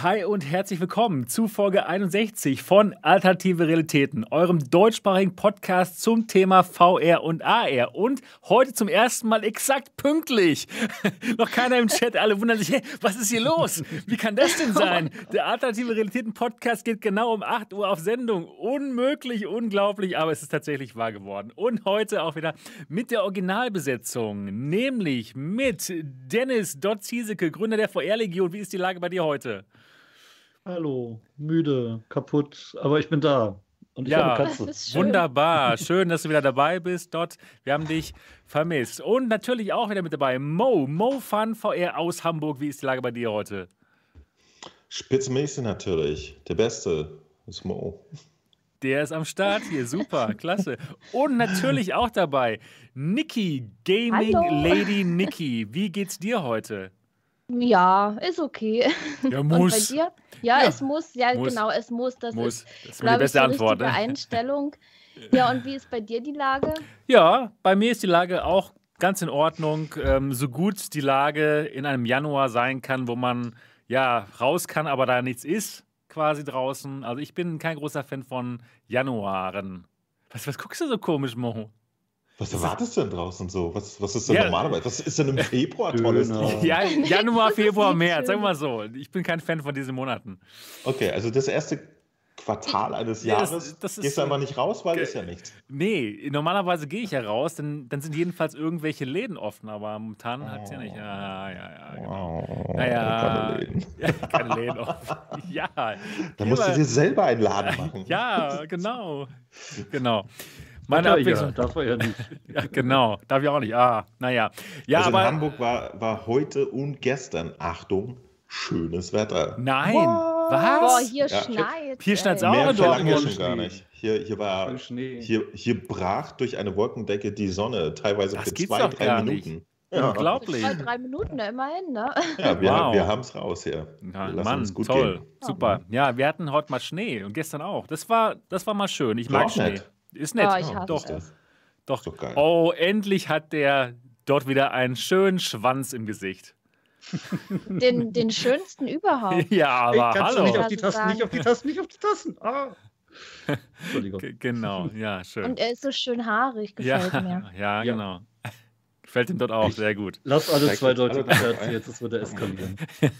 Hi und herzlich willkommen zu Folge 61 von Alternative Realitäten, eurem deutschsprachigen Podcast zum Thema VR und AR. Und heute zum ersten Mal exakt pünktlich. Noch keiner im Chat, alle wundern sich, hey, was ist hier los? Wie kann das denn sein? Der Alternative Realitäten Podcast geht genau um 8 Uhr auf Sendung. Unmöglich, unglaublich, aber es ist tatsächlich wahr geworden. Und heute auch wieder mit der Originalbesetzung, nämlich mit Dennis Dott Zieseke, Gründer der VR-Legion. Wie ist die Lage bei dir heute? Hallo, müde, kaputt, aber ich bin da. Und ich Ja, habe eine Katze. Wunderbar, schön, dass du wieder dabei bist, Dot. Wir haben dich vermisst. Und natürlich auch wieder mit dabei Mo, Mo Fun VR aus Hamburg. Wie ist die Lage bei dir heute? Spitzenmäßig natürlich. Der Beste ist Mo. Der ist am Start hier, super, klasse. Und natürlich auch dabei Niki, Gaming Hallo. Lady Niki. Wie geht's dir heute? Ja, ist okay. Ja, Und bei muss. dir? Ja, Ja. es muss, ja, Muss. genau, es muss. Das Muss. ist, Das ist die ich, beste die Antwort. Ne? Einstellung. Ja, und wie ist bei dir die Lage? Ja, bei mir ist die Lage auch ganz in Ordnung. Ähm, so gut die Lage in einem Januar sein kann, wo man ja raus kann, aber da nichts ist, quasi draußen. Also ich bin kein großer Fan von Januaren. Was, was guckst du so komisch, Mo? Was erwartest du denn draußen so? Was, was ist denn Ja. normalerweise? Was ist denn im Februar Tolles Döner. drauf? Ja, Januar, Februar, März, sagen wir mal so. Ich bin kein Fan von diesen Monaten. Okay, also das erste Quartal eines Ja, das- Jahres das ist gehst du einfach nicht raus, weil ist ja nichts. Nee, normalerweise gehe ich ja raus, denn dann sind jedenfalls irgendwelche Läden offen, aber momentan hat es ja nicht. Ja, ja, ja, genau. Wow, Naja, keine Läden. ja, keine Läden offen. Ja, Dann musst du dir selber einen Laden machen. Ja, genau. Genau. Meine ja, ja, Abwechslung. darf er ja nicht. Ja, genau. Darf ich auch nicht. Ah, naja. Ja, also aber. in Hamburg war, war heute und gestern, Achtung, schönes Wetter. Nein. Boah, Was? hier Ja. schneit. Hier schneit's ey. auch. Mehr in Dortmund. schon gar nicht. Hier, hier, war, hier, hier brach durch eine Wolkendecke die Sonne, teilweise Das für gibt's zwei, doch drei gar nicht. Minuten. Ja, Unglaublich. Zwei, drei Minuten, ne, immerhin, ne? ja wir, Wow. wir haben es raus hier. Ja, Mann, uns gut toll. gehen. Super. Ja, wir hatten heute mal Schnee und gestern auch. Das war, das war mal schön. Ich mag Schnee. nett. Ist nett. Ja, ich Ja, hasse doch, es. doch. Geil. Oh, endlich hat der dort wieder einen schönen Schwanz im Gesicht. Den, den schönsten überhaupt. Ja, Ey, aber du hallo. nicht auf die Tasten, nicht auf die Tasten, nicht auf die Tasten. Ah. Entschuldigung. G- Genau, ja, schön. Und er ist so schön haarig, gefällt ja, mir. ja, Ja. genau. Gefällt ihm dort auch sehr gut. Lass alle jetzt alle Scherze, jetzt ist wieder eskalieren.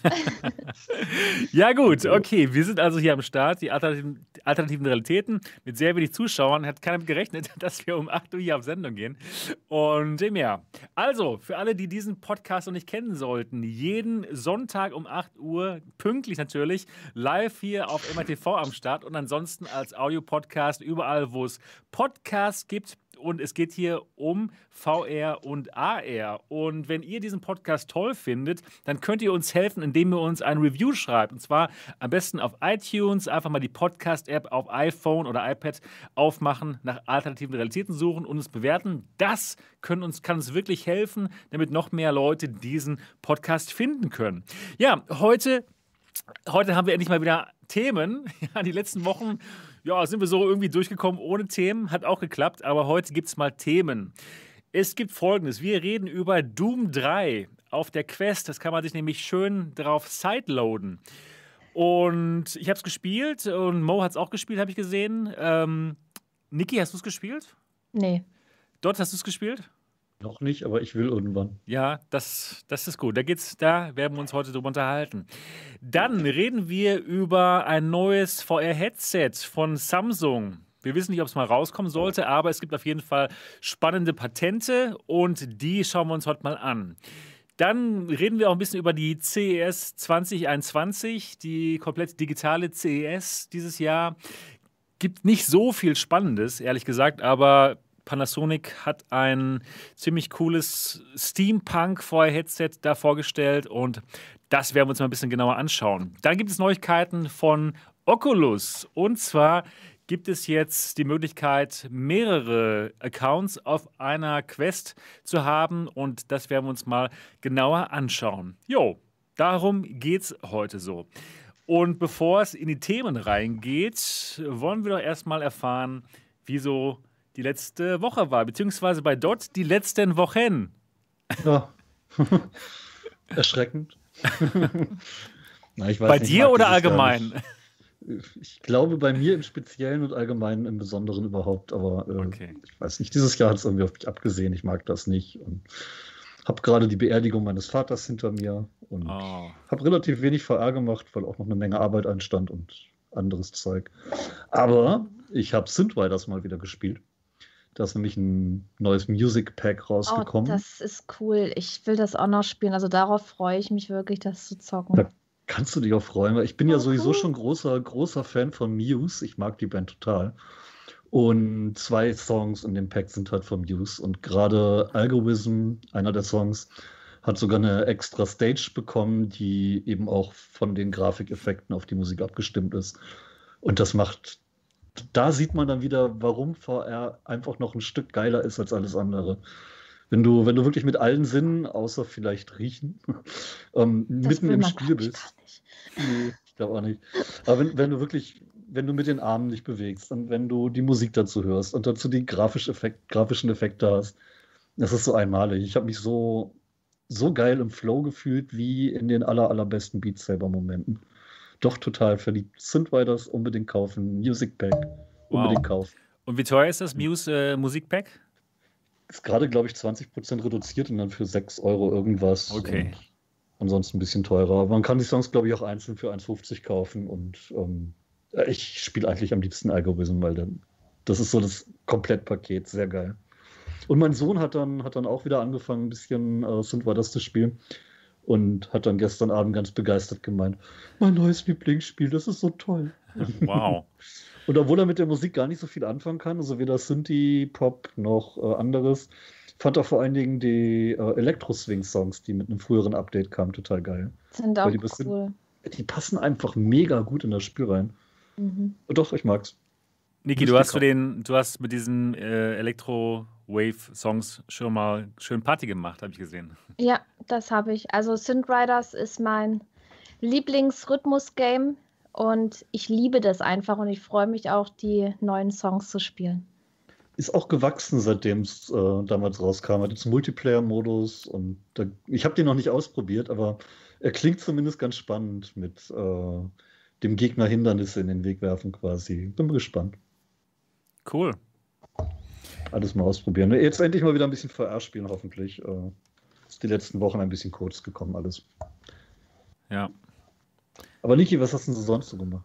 Ja, gut, okay. Wir sind also hier am Start, die alternativen, alternativen Realitäten mit sehr wenig Zuschauern. Hat keiner mit gerechnet, dass wir um 8 Uhr hier auf Sendung gehen. Und dem ja. Also, für alle, die diesen Podcast noch nicht kennen sollten, jeden Sonntag um 8 Uhr, pünktlich natürlich, live hier auf MRTV am Start und ansonsten als Audiopodcast überall, wo es Podcasts gibt. Und es geht hier um VR und AR. Und wenn ihr diesen Podcast toll findet, dann könnt ihr uns helfen, indem ihr uns ein Review schreibt. Und zwar am besten auf iTunes, einfach mal die Podcast-App auf iPhone oder iPad aufmachen, nach alternativen Realitäten suchen und uns bewerten. Das können uns, kann uns wirklich helfen, damit noch mehr Leute diesen Podcast finden können. Ja, heute Heute haben wir endlich mal wieder Themen. Ja, die letzten Wochen ja, sind wir so irgendwie durchgekommen ohne Themen. Hat auch geklappt, aber heute gibt es mal Themen. Es gibt folgendes: Wir reden über Doom 3 auf der Quest. Das kann man sich nämlich schön drauf sideloaden. Und ich habe es gespielt und Mo hat es auch gespielt, habe ich gesehen. Ähm, Niki, hast du es gespielt? Nee. Dort hast du es gespielt? Noch nicht, aber ich will irgendwann. Ja, das, das ist gut. Da geht's, da werden wir uns heute drüber unterhalten. Dann reden wir über ein neues VR-Headset von Samsung. Wir wissen nicht, ob es mal rauskommen sollte, aber es gibt auf jeden Fall spannende Patente und die schauen wir uns heute mal an. Dann reden wir auch ein bisschen über die CES 2021, die komplett digitale CES dieses Jahr. Gibt nicht so viel Spannendes, ehrlich gesagt, aber Panasonic hat ein ziemlich cooles Steampunk-VR-Headset da vorgestellt und das werden wir uns mal ein bisschen genauer anschauen. Dann gibt es Neuigkeiten von Oculus und zwar gibt es jetzt die Möglichkeit, mehrere Accounts auf einer Quest zu haben und das werden wir uns mal genauer anschauen. Jo, darum geht's heute so. Und bevor es in die Themen reingeht, wollen wir doch erstmal erfahren, wieso die letzte Woche war, beziehungsweise bei Dot die letzten Wochen. Ja. Erschreckend. Na, ich weiß Bei nicht, dir oder allgemein? Ich glaube bei mir im Speziellen und allgemein im Besonderen überhaupt, aber äh, Okay. ich weiß nicht, dieses Jahr hat es irgendwie auf mich abgesehen, ich mag das nicht und habe gerade die Beerdigung meines Vaters hinter mir und Oh. habe relativ wenig VR gemacht, weil auch noch eine Menge Arbeit anstand und anderes Zeug. Aber ich habe Synthriders mal wieder gespielt. Da ist nämlich ein neues Music Pack Oh, rausgekommen. das ist cool. Ich will das auch noch spielen. Also darauf freue ich mich wirklich, das zu zocken. Da kannst du dich auch freuen, weil ich bin ja Oh, sowieso schon großer, großer Fan von Muse. Ich mag die Band total. Und zwei Songs in dem Pack sind halt von Muse. Und gerade Algorithm, einer der Songs, hat sogar eine extra Stage bekommen, die eben auch von den Grafikeffekten auf die Musik abgestimmt ist. Und das macht, da sieht man dann wieder, warum VR einfach noch ein Stück geiler ist als alles andere. Wenn du, wenn du wirklich mit allen Sinnen, außer vielleicht riechen, ähm, mitten im Spiel bist. gar nicht. Nee, ich glaube auch nicht. Aber wenn, wenn du wirklich, wenn du mit den Armen dich bewegst und wenn du die Musik dazu hörst und dazu die grafisch Effekt, grafischen Effekte hast, das ist so einmalig. Ich habe mich so, so geil im Flow gefühlt wie in den aller, allerbesten Beat Saber Momenten. Doch total verliebt. Synthriders unbedingt kaufen. Music Pack unbedingt kaufen. Und wie teuer ist das Muse äh, Musikpack? Ist gerade, glaube ich, 20% reduziert und dann für 6 Euro irgendwas. Okay. Ansonsten ein bisschen teurer. Aber man kann die Songs, glaube ich, auch einzeln für 1,50 kaufen. Und ähm, ich spiele eigentlich am liebsten Algorithm, weil dann, das ist so das Komplettpaket. Sehr geil. Und mein Sohn hat dann, hat dann auch wieder angefangen, ein bisschen äh, Synthriders zu spielen. Und hat dann gestern Abend ganz begeistert gemeint, mein neues Lieblingsspiel, das ist so toll. Wow. Und obwohl er mit der Musik gar nicht so viel anfangen kann, also weder Synthie, Pop noch äh, anderes, fand er vor allen Dingen die äh, Elektro-Swing-Songs, die mit einem früheren Update kamen, total geil. Sind auch die bisschen- cool. Die passen einfach mega gut in das Spiel rein. Mhm. Und doch, ich mag's. Niki, du hast, den, du hast mit diesen äh, Elektro-Wave-Songs schon mal schön Party gemacht, habe ich gesehen. Ja, das habe ich. Also Synthriders ist mein Lieblingsrhythmus-Game und ich liebe das einfach und ich freue mich auch, die neuen Songs zu spielen. Ist auch gewachsen, seitdem es äh, damals rauskam. Hat jetzt Multiplayer-Modus und da, ich habe den noch nicht ausprobiert, aber er klingt zumindest ganz spannend mit äh, dem Gegner Hindernisse in den Weg werfen quasi. Bin mal gespannt. Cool. Alles mal ausprobieren. Jetzt endlich mal wieder ein bisschen VR spielen, hoffentlich. Ist die letzten Wochen ein bisschen kurz gekommen, alles. Ja. Aber Niki, was hast denn du sonst so gemacht?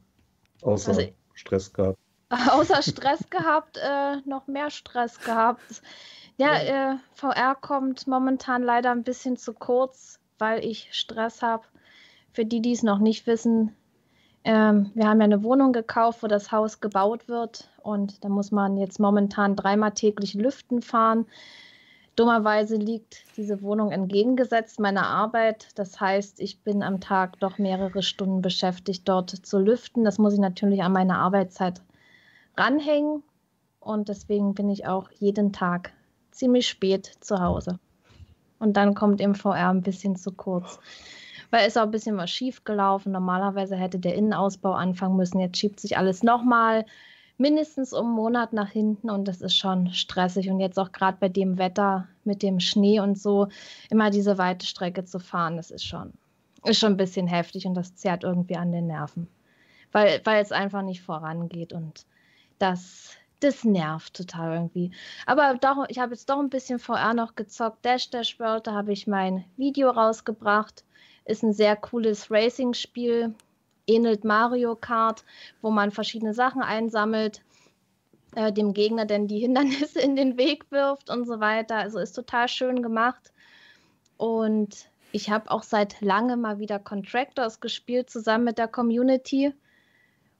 Außer Also- Stress gehabt. Außer Stress gehabt, äh, noch mehr Stress gehabt. Ja, äh, VR kommt momentan leider ein bisschen zu kurz, weil ich Stress habe. Für die, die es noch nicht wissen, ähm, wir haben ja eine Wohnung gekauft, wo das Haus gebaut wird und da muss man jetzt momentan dreimal täglich lüften fahren. Dummerweise liegt diese Wohnung entgegengesetzt meiner Arbeit. Das heißt, ich bin am Tag doch mehrere Stunden beschäftigt, dort zu lüften. Das muss ich natürlich an meine Arbeitszeit ranhängen und deswegen bin ich auch jeden Tag ziemlich spät zu Hause. Und dann kommt im VR ein bisschen zu kurz. Weil ist auch ein bisschen was schief gelaufen. Normalerweise hätte der Innenausbau anfangen müssen. Jetzt schiebt sich alles nochmal mindestens um einen Monat nach hinten und das ist schon stressig. Und jetzt auch gerade bei dem Wetter mit dem Schnee und so, immer diese weite Strecke zu fahren, das ist schon, ist schon ein bisschen heftig und das zerrt irgendwie an den Nerven. Weil, weil es einfach nicht vorangeht und das, das nervt total irgendwie. Aber doch, ich habe jetzt doch ein bisschen VR noch gezockt. Dash Dash World, da habe ich mein Video rausgebracht. Ist ein sehr cooles Racing-Spiel. Ähnelt Mario Kart, wo man verschiedene Sachen einsammelt, äh, dem Gegner dann die Hindernisse in den Weg wirft und so weiter. Also ist total schön gemacht. Und ich habe auch seit langem mal wieder Contractors gespielt, zusammen mit der Community.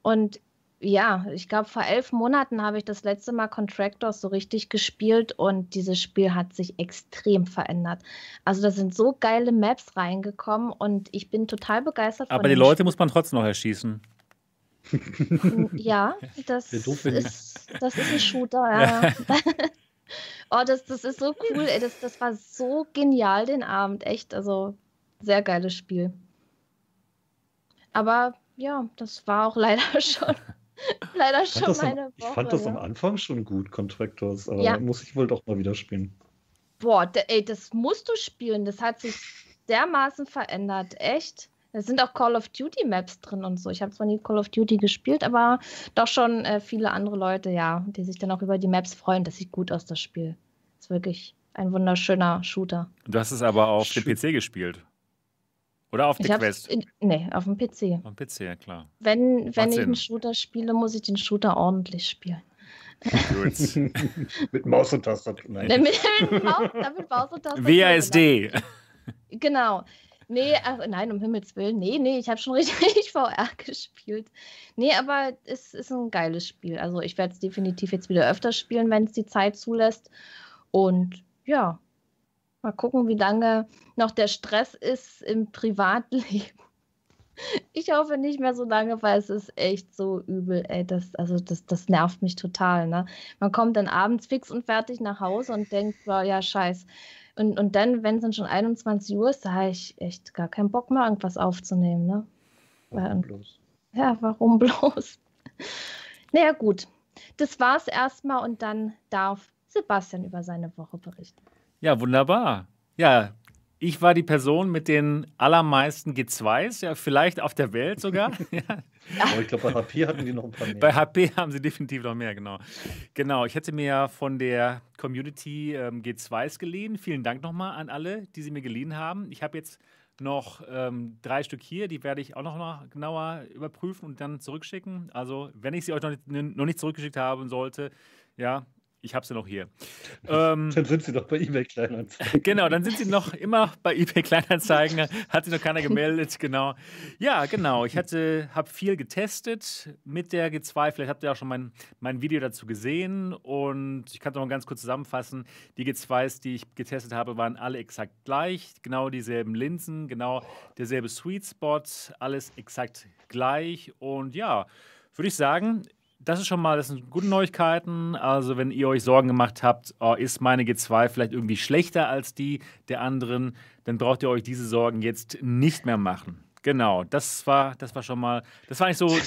Und ja, ich glaube, vor elf Monaten habe ich das letzte Mal Contractors so richtig gespielt und dieses Spiel hat sich extrem verändert. Also da sind so geile Maps reingekommen und ich bin total begeistert von Aber die Leute muss man trotzdem noch erschießen. Spiel. Ja, das ist, das ist ein Shooter. Ja. oh, das, das ist so cool. Ey. Das, das war so genial den Abend. Echt, also sehr geiles Spiel. Aber ja, das war auch leider schon, leider Ich schon fand, das am, meine ich Woche. fand das am ja. Anfang schon gut, Contractors, aber Ja. muss ich wohl doch mal wieder spielen. Boah, ey, das musst du spielen. Das hat sich dermaßen verändert. Echt. Da sind auch Call of Duty Maps drin und so. Ich habe zwar nie Call of Duty gespielt, aber doch schon äh, viele andere Leute, ja, die sich dann auch über die Maps freuen. Das sieht gut aus, das Spiel. Ist wirklich ein wunderschöner Shooter. Du hast es aber auf dem PC gespielt. Oder auf der Quest? In, nee, auf dem PC. Auf dem PC, ja klar. Wenn, wenn ich einen Shooter spiele, muss ich den Shooter ordentlich spielen. Mit Maus und Tastatur. Nein. Nee, mit, mit, Maus, mit Maus und Tastatur. WASD. Genau. Nee, ach, nein, um Himmels Willen. Nee, nee, ich habe schon richtig VR gespielt. Nee, aber es ist ein geiles Spiel. Also ich werde es definitiv jetzt wieder öfter spielen, wenn es die Zeit zulässt. Und ja, mal gucken, wie lange noch der Stress ist im Privatleben. Ich hoffe nicht mehr so lange, weil es ist echt so übel. Ey, das, also das, das nervt mich total. Ne? Man kommt dann abends fix und fertig nach Hause und denkt, boah, ja, scheiß. Und, und dann, wenn es dann schon 21 Uhr ist, da habe ich echt gar keinen Bock mehr, irgendwas aufzunehmen. Ne? Warum bloß? Ja, warum bloß? naja, gut. Das war's erstmal und dann darf Sebastian über seine Woche berichten. Ja, wunderbar. Ja, ich war die Person mit den allermeisten G2s, ja, vielleicht auf der Welt sogar. ja. Aber ich glaube, bei HP hatten die noch ein paar mehr. Bei HP haben sie definitiv noch mehr, genau. Genau, ich hätte mir ja von der Community ähm, G2s geliehen. Vielen Dank nochmal an alle, die sie mir geliehen haben. Ich habe jetzt noch ähm, drei Stück hier, die werde ich auch noch mal genauer überprüfen und dann zurückschicken. Also, wenn ich sie euch noch nicht, noch nicht zurückgeschickt haben sollte, ja, ich habe sie noch hier. Ähm, dann sind sie noch bei eBay Kleinanzeigen. Genau, dann sind sie noch immer bei eBay Kleinanzeigen. Hat sich noch keiner gemeldet, genau. Ja, genau. Ich habe viel getestet mit der G2. Vielleicht habt ihr auch schon mein, mein Video dazu gesehen. Und ich kann es noch mal ganz kurz zusammenfassen. Die G2s, die ich getestet habe, waren alle exakt gleich. Genau dieselben Linsen, genau derselbe Sweet Spot. Alles exakt gleich. Und ja, würde ich sagen, das ist schon mal, das sind gute Neuigkeiten. Also, wenn ihr euch Sorgen gemacht habt, oh, ist meine G2 vielleicht irgendwie schlechter als die der anderen, dann braucht ihr euch diese Sorgen jetzt nicht mehr machen. Genau, das war, das war schon mal, das war nicht so.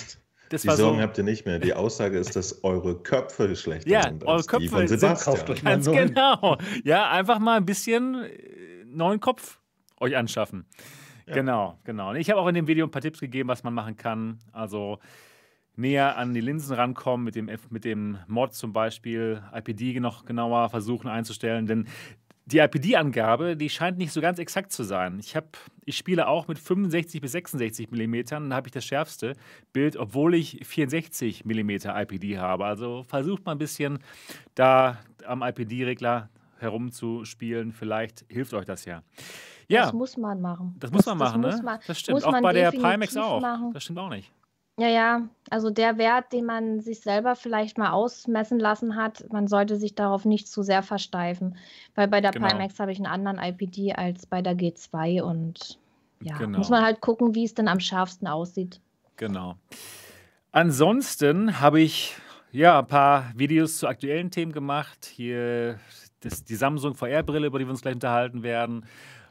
Das die Sorgen so, habt ihr nicht mehr. Die Aussage ist, dass eure Köpfe schlechter ja, sind. Ja, eure Köpfe die von Sebastian. sind ganz genau. Ja, einfach mal ein bisschen äh, neuen Kopf euch anschaffen. Ja. Genau, genau. Ich habe auch in dem Video ein paar Tipps gegeben, was man machen kann. Also näher an die Linsen rankommen, mit dem, mit dem Mod zum Beispiel, IPD noch genauer versuchen einzustellen, denn die IPD-Angabe, die scheint nicht so ganz exakt zu sein. Ich, hab, ich spiele auch mit 65 bis 66 mm, da habe ich das schärfste Bild, obwohl ich 64 mm IPD habe. Also versucht mal ein bisschen da am IPD-Regler herumzuspielen. Vielleicht hilft euch das ja. Ja, das muss man machen. Das muss man machen, das ne? Man, das stimmt. Auch bei der Pimax auch. Machen. Das stimmt auch nicht. Ja, ja, also der Wert, den man sich selber vielleicht mal ausmessen lassen hat, man sollte sich darauf nicht zu sehr versteifen, weil bei der genau. Pimax habe ich einen anderen IPD als bei der G2 und ja, genau. muss man halt gucken, wie es denn am schärfsten aussieht. Genau. Ansonsten habe ich ja ein paar Videos zu aktuellen Themen gemacht. Hier das, die Samsung VR-Brille, über die wir uns gleich unterhalten werden.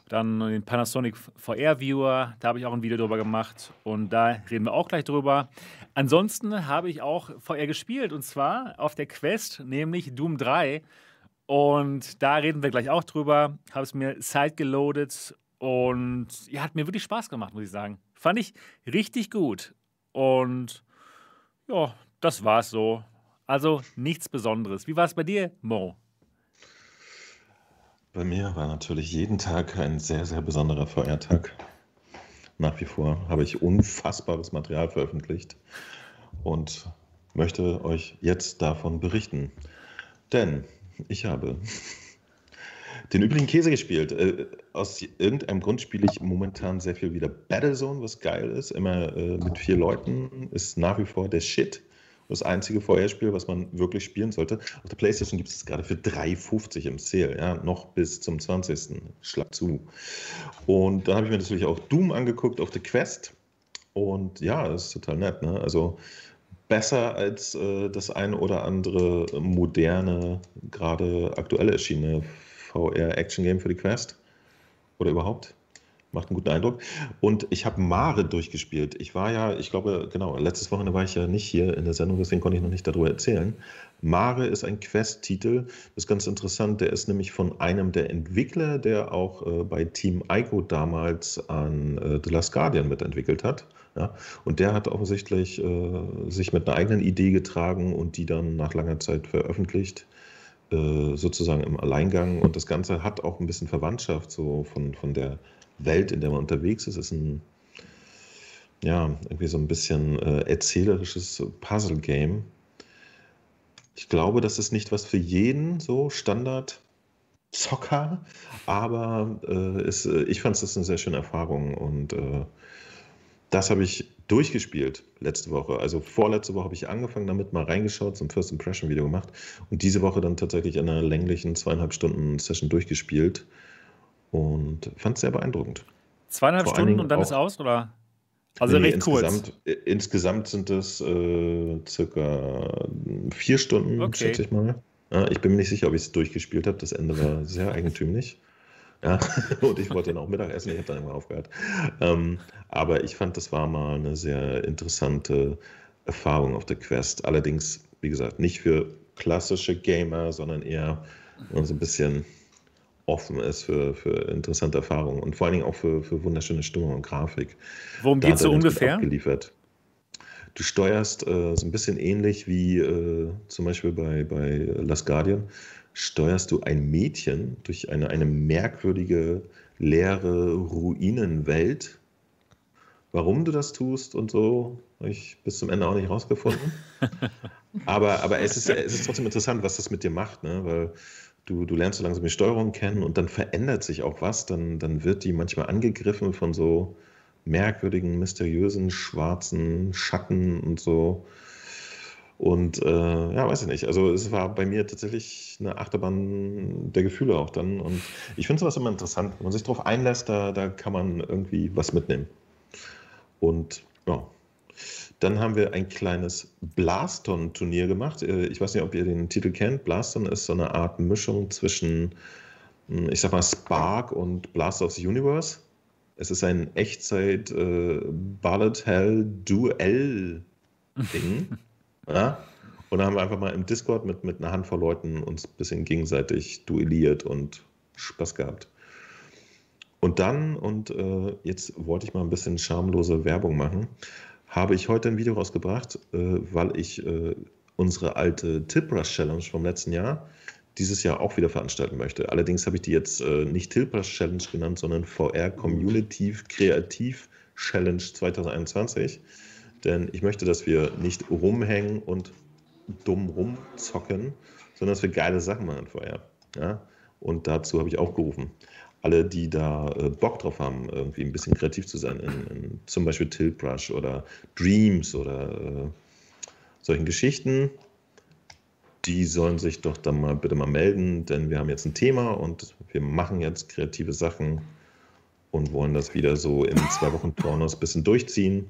Dann den Panasonic VR Viewer, da habe ich auch ein Video drüber gemacht und da reden wir auch gleich drüber. Ansonsten habe ich auch VR gespielt und zwar auf der Quest, nämlich Doom 3. Und da reden wir gleich auch drüber. Habe es mir side geloadet und ja, hat mir wirklich Spaß gemacht, muss ich sagen. Fand ich richtig gut. Und ja, das war's so. Also nichts Besonderes. Wie war es bei dir, Mo? Bei mir war natürlich jeden Tag ein sehr, sehr besonderer Feiertag. Nach wie vor habe ich unfassbares Material veröffentlicht und möchte euch jetzt davon berichten. Denn ich habe den übrigen Käse gespielt. Äh, aus irgendeinem Grund spiele ich momentan sehr viel wieder Battlezone, was geil ist. Immer äh, mit vier Leuten ist nach wie vor der Shit das einzige VR-Spiel, was man wirklich spielen sollte. Auf der PlayStation gibt es gerade für 3,50 im Sale, ja, noch bis zum 20. Schlag zu. Und dann habe ich mir natürlich auch Doom angeguckt auf der Quest. Und ja, das ist total nett. Ne? Also besser als äh, das eine oder andere moderne, gerade aktuell erschienene VR-Action-Game für die Quest. Oder überhaupt. Macht einen guten Eindruck. Und ich habe Mare durchgespielt. Ich war ja, ich glaube, genau, letztes Wochenende war ich ja nicht hier in der Sendung, deswegen konnte ich noch nicht darüber erzählen. Mare ist ein Quest-Titel, das ist ganz interessant. Der ist nämlich von einem der Entwickler, der auch äh, bei Team Ico damals an äh, The Last Guardian mitentwickelt hat. Ja? Und der hat offensichtlich äh, sich mit einer eigenen Idee getragen und die dann nach langer Zeit veröffentlicht äh, sozusagen im Alleingang. Und das Ganze hat auch ein bisschen Verwandtschaft so von, von der Welt, in der man unterwegs ist. Ist ein, ja, irgendwie so ein bisschen äh, erzählerisches Puzzle-Game. Ich glaube, das ist nicht was für jeden, so Standard Zocker, aber äh, äh, ich fand es eine sehr schöne Erfahrung und äh, das habe ich durchgespielt letzte Woche. Also vorletzte Woche habe ich angefangen damit, mal reingeschaut, zum First Impression Video gemacht und diese Woche dann tatsächlich in einer länglichen zweieinhalb Stunden Session durchgespielt und fand es sehr beeindruckend. Zweieinhalb Vor Stunden und dann ist aus, oder? Also nee, recht insgesamt, kurz. Äh, insgesamt sind es äh, circa vier Stunden, okay. schätze ich mal. Ja, ich bin mir nicht sicher, ob ich es durchgespielt habe. Das Ende war sehr eigentümlich. Ja, und ich wollte dann auch Mittagessen, ich habe dann immer aufgehört. Ähm, aber ich fand, das war mal eine sehr interessante Erfahrung auf der Quest. Allerdings, wie gesagt, nicht für klassische Gamer, sondern eher so ein bisschen offen ist für, für interessante Erfahrungen und vor allen Dingen auch für, für wunderschöne Stimmung und Grafik. Worum geht es so ungefähr? Du steuerst äh, so ein bisschen ähnlich wie äh, zum Beispiel bei, bei Last Guardian, steuerst du ein Mädchen durch eine, eine merkwürdige, leere Ruinenwelt. Warum du das tust und so, habe ich bis zum Ende auch nicht rausgefunden. aber aber es, ist, es ist trotzdem interessant, was das mit dir macht, ne? weil du, du lernst so langsam die Steuerung kennen und dann verändert sich auch was. Dann, dann wird die manchmal angegriffen von so merkwürdigen, mysteriösen, schwarzen Schatten und so. Und äh, ja, weiß ich nicht. Also es war bei mir tatsächlich eine Achterbahn der Gefühle auch dann. Und ich finde sowas immer interessant. Wenn man sich darauf einlässt, da, da kann man irgendwie was mitnehmen. Und ja, dann haben wir ein kleines Blaston-Turnier gemacht. Äh, ich weiß nicht, ob ihr den Titel kennt. Blaston ist so eine Art Mischung zwischen, hm, ich sag mal, Spark und Blast of the Universe. Es ist ein Echtzeit äh, Bullet Hell Duell Ding. ja? Und da haben wir einfach mal im Discord mit, mit einer Handvoll Leuten uns ein bisschen gegenseitig duelliert und Spaß gehabt. Und dann, und äh, jetzt wollte ich mal ein bisschen schamlose Werbung machen, habe ich heute ein Video rausgebracht, äh, weil ich äh, unsere alte Tilbrush Challenge vom letzten Jahr dieses Jahr auch wieder veranstalten möchte. Allerdings habe ich die jetzt äh, nicht Tilbrush Challenge genannt, sondern VR Community Kreativ Challenge 2021. Denn ich möchte, dass wir nicht rumhängen und dumm rumzocken, sondern dass wir geile Sachen machen vorher. Ja? Und dazu habe ich aufgerufen alle, die da äh, Bock drauf haben, irgendwie ein bisschen kreativ zu sein, in, in zum Beispiel Tiltbrush oder Dreams oder äh, solchen Geschichten, die sollen sich doch dann mal bitte mal melden, denn wir haben jetzt ein Thema und wir machen jetzt kreative Sachen und wollen das wieder so im zwei Wochen Turnus ein bisschen durchziehen.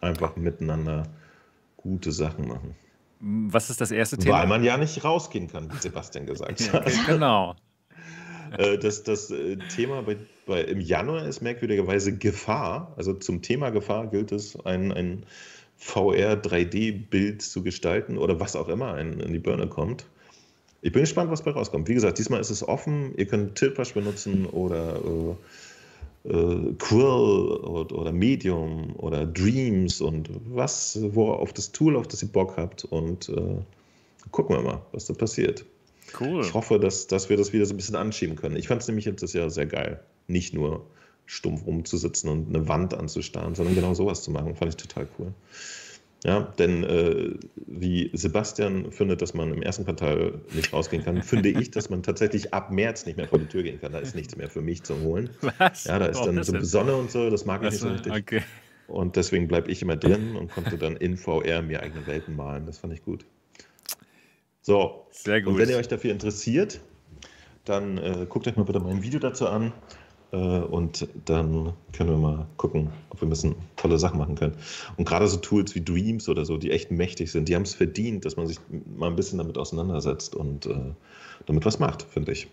Einfach miteinander gute Sachen machen. Was ist das erste Thema? Weil man ja nicht rausgehen kann, wie Sebastian gesagt hat. genau. Äh, das, das äh, Thema bei, bei, im Januar ist merkwürdigerweise Gefahr. Also zum Thema Gefahr gilt es, ein, ein VR 3D-Bild zu gestalten oder was auch immer in, in die Birne kommt. Ich bin gespannt, was bei rauskommt. Wie gesagt, diesmal ist es offen. Ihr könnt Tiltbrush benutzen oder äh, äh, Quill oder, oder, Medium oder Dreams und was, wo auf das Tool, auf das ihr Bock habt. Und äh, gucken wir mal, was da passiert. Cool. Ich hoffe, dass, dass wir das wieder so ein bisschen anschieben können. Ich fand es nämlich jetzt das Jahr sehr geil. Nicht nur stumpf rumzusitzen und eine Wand anzustarren, sondern genau sowas zu machen. Fand ich total cool. Ja, denn äh, wie Sebastian findet, dass man im ersten Quartal nicht rausgehen kann, finde ich, dass man tatsächlich ab März nicht mehr vor die Tür gehen kann. Da ist nichts mehr für mich zu holen. Was? Ja, da ist oh, dann so Sonne und so, das mag ich nicht so richtig. Okay. Und deswegen bleibe ich immer drin und konnte dann in VR mir eigene Welten malen. Das fand ich gut. So, sehr gut. Und wenn ihr euch dafür interessiert, dann äh, guckt euch mal bitte mein Video dazu an. Äh, und dann können wir mal gucken, ob wir ein bisschen tolle Sachen machen können. Und gerade so Tools wie Dreams oder so, die echt mächtig sind, die haben es verdient, dass man sich mal ein bisschen damit auseinandersetzt und äh, damit was macht, finde ich.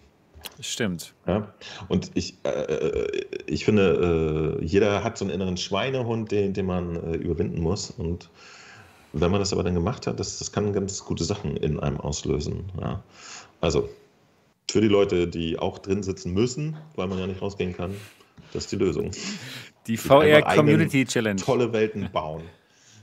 Stimmt. Ja? Und ich, äh, ich finde, äh, jeder hat so einen inneren Schweinehund, den, den man äh, überwinden muss. Und wenn man das aber dann gemacht hat, das, das kann ganz gute Sachen in einem auslösen. Ja? Also für die Leute, die auch drin sitzen müssen, weil man ja nicht rausgehen kann, das ist die Lösung. Die VR Community Challenge. Tolle Welten bauen.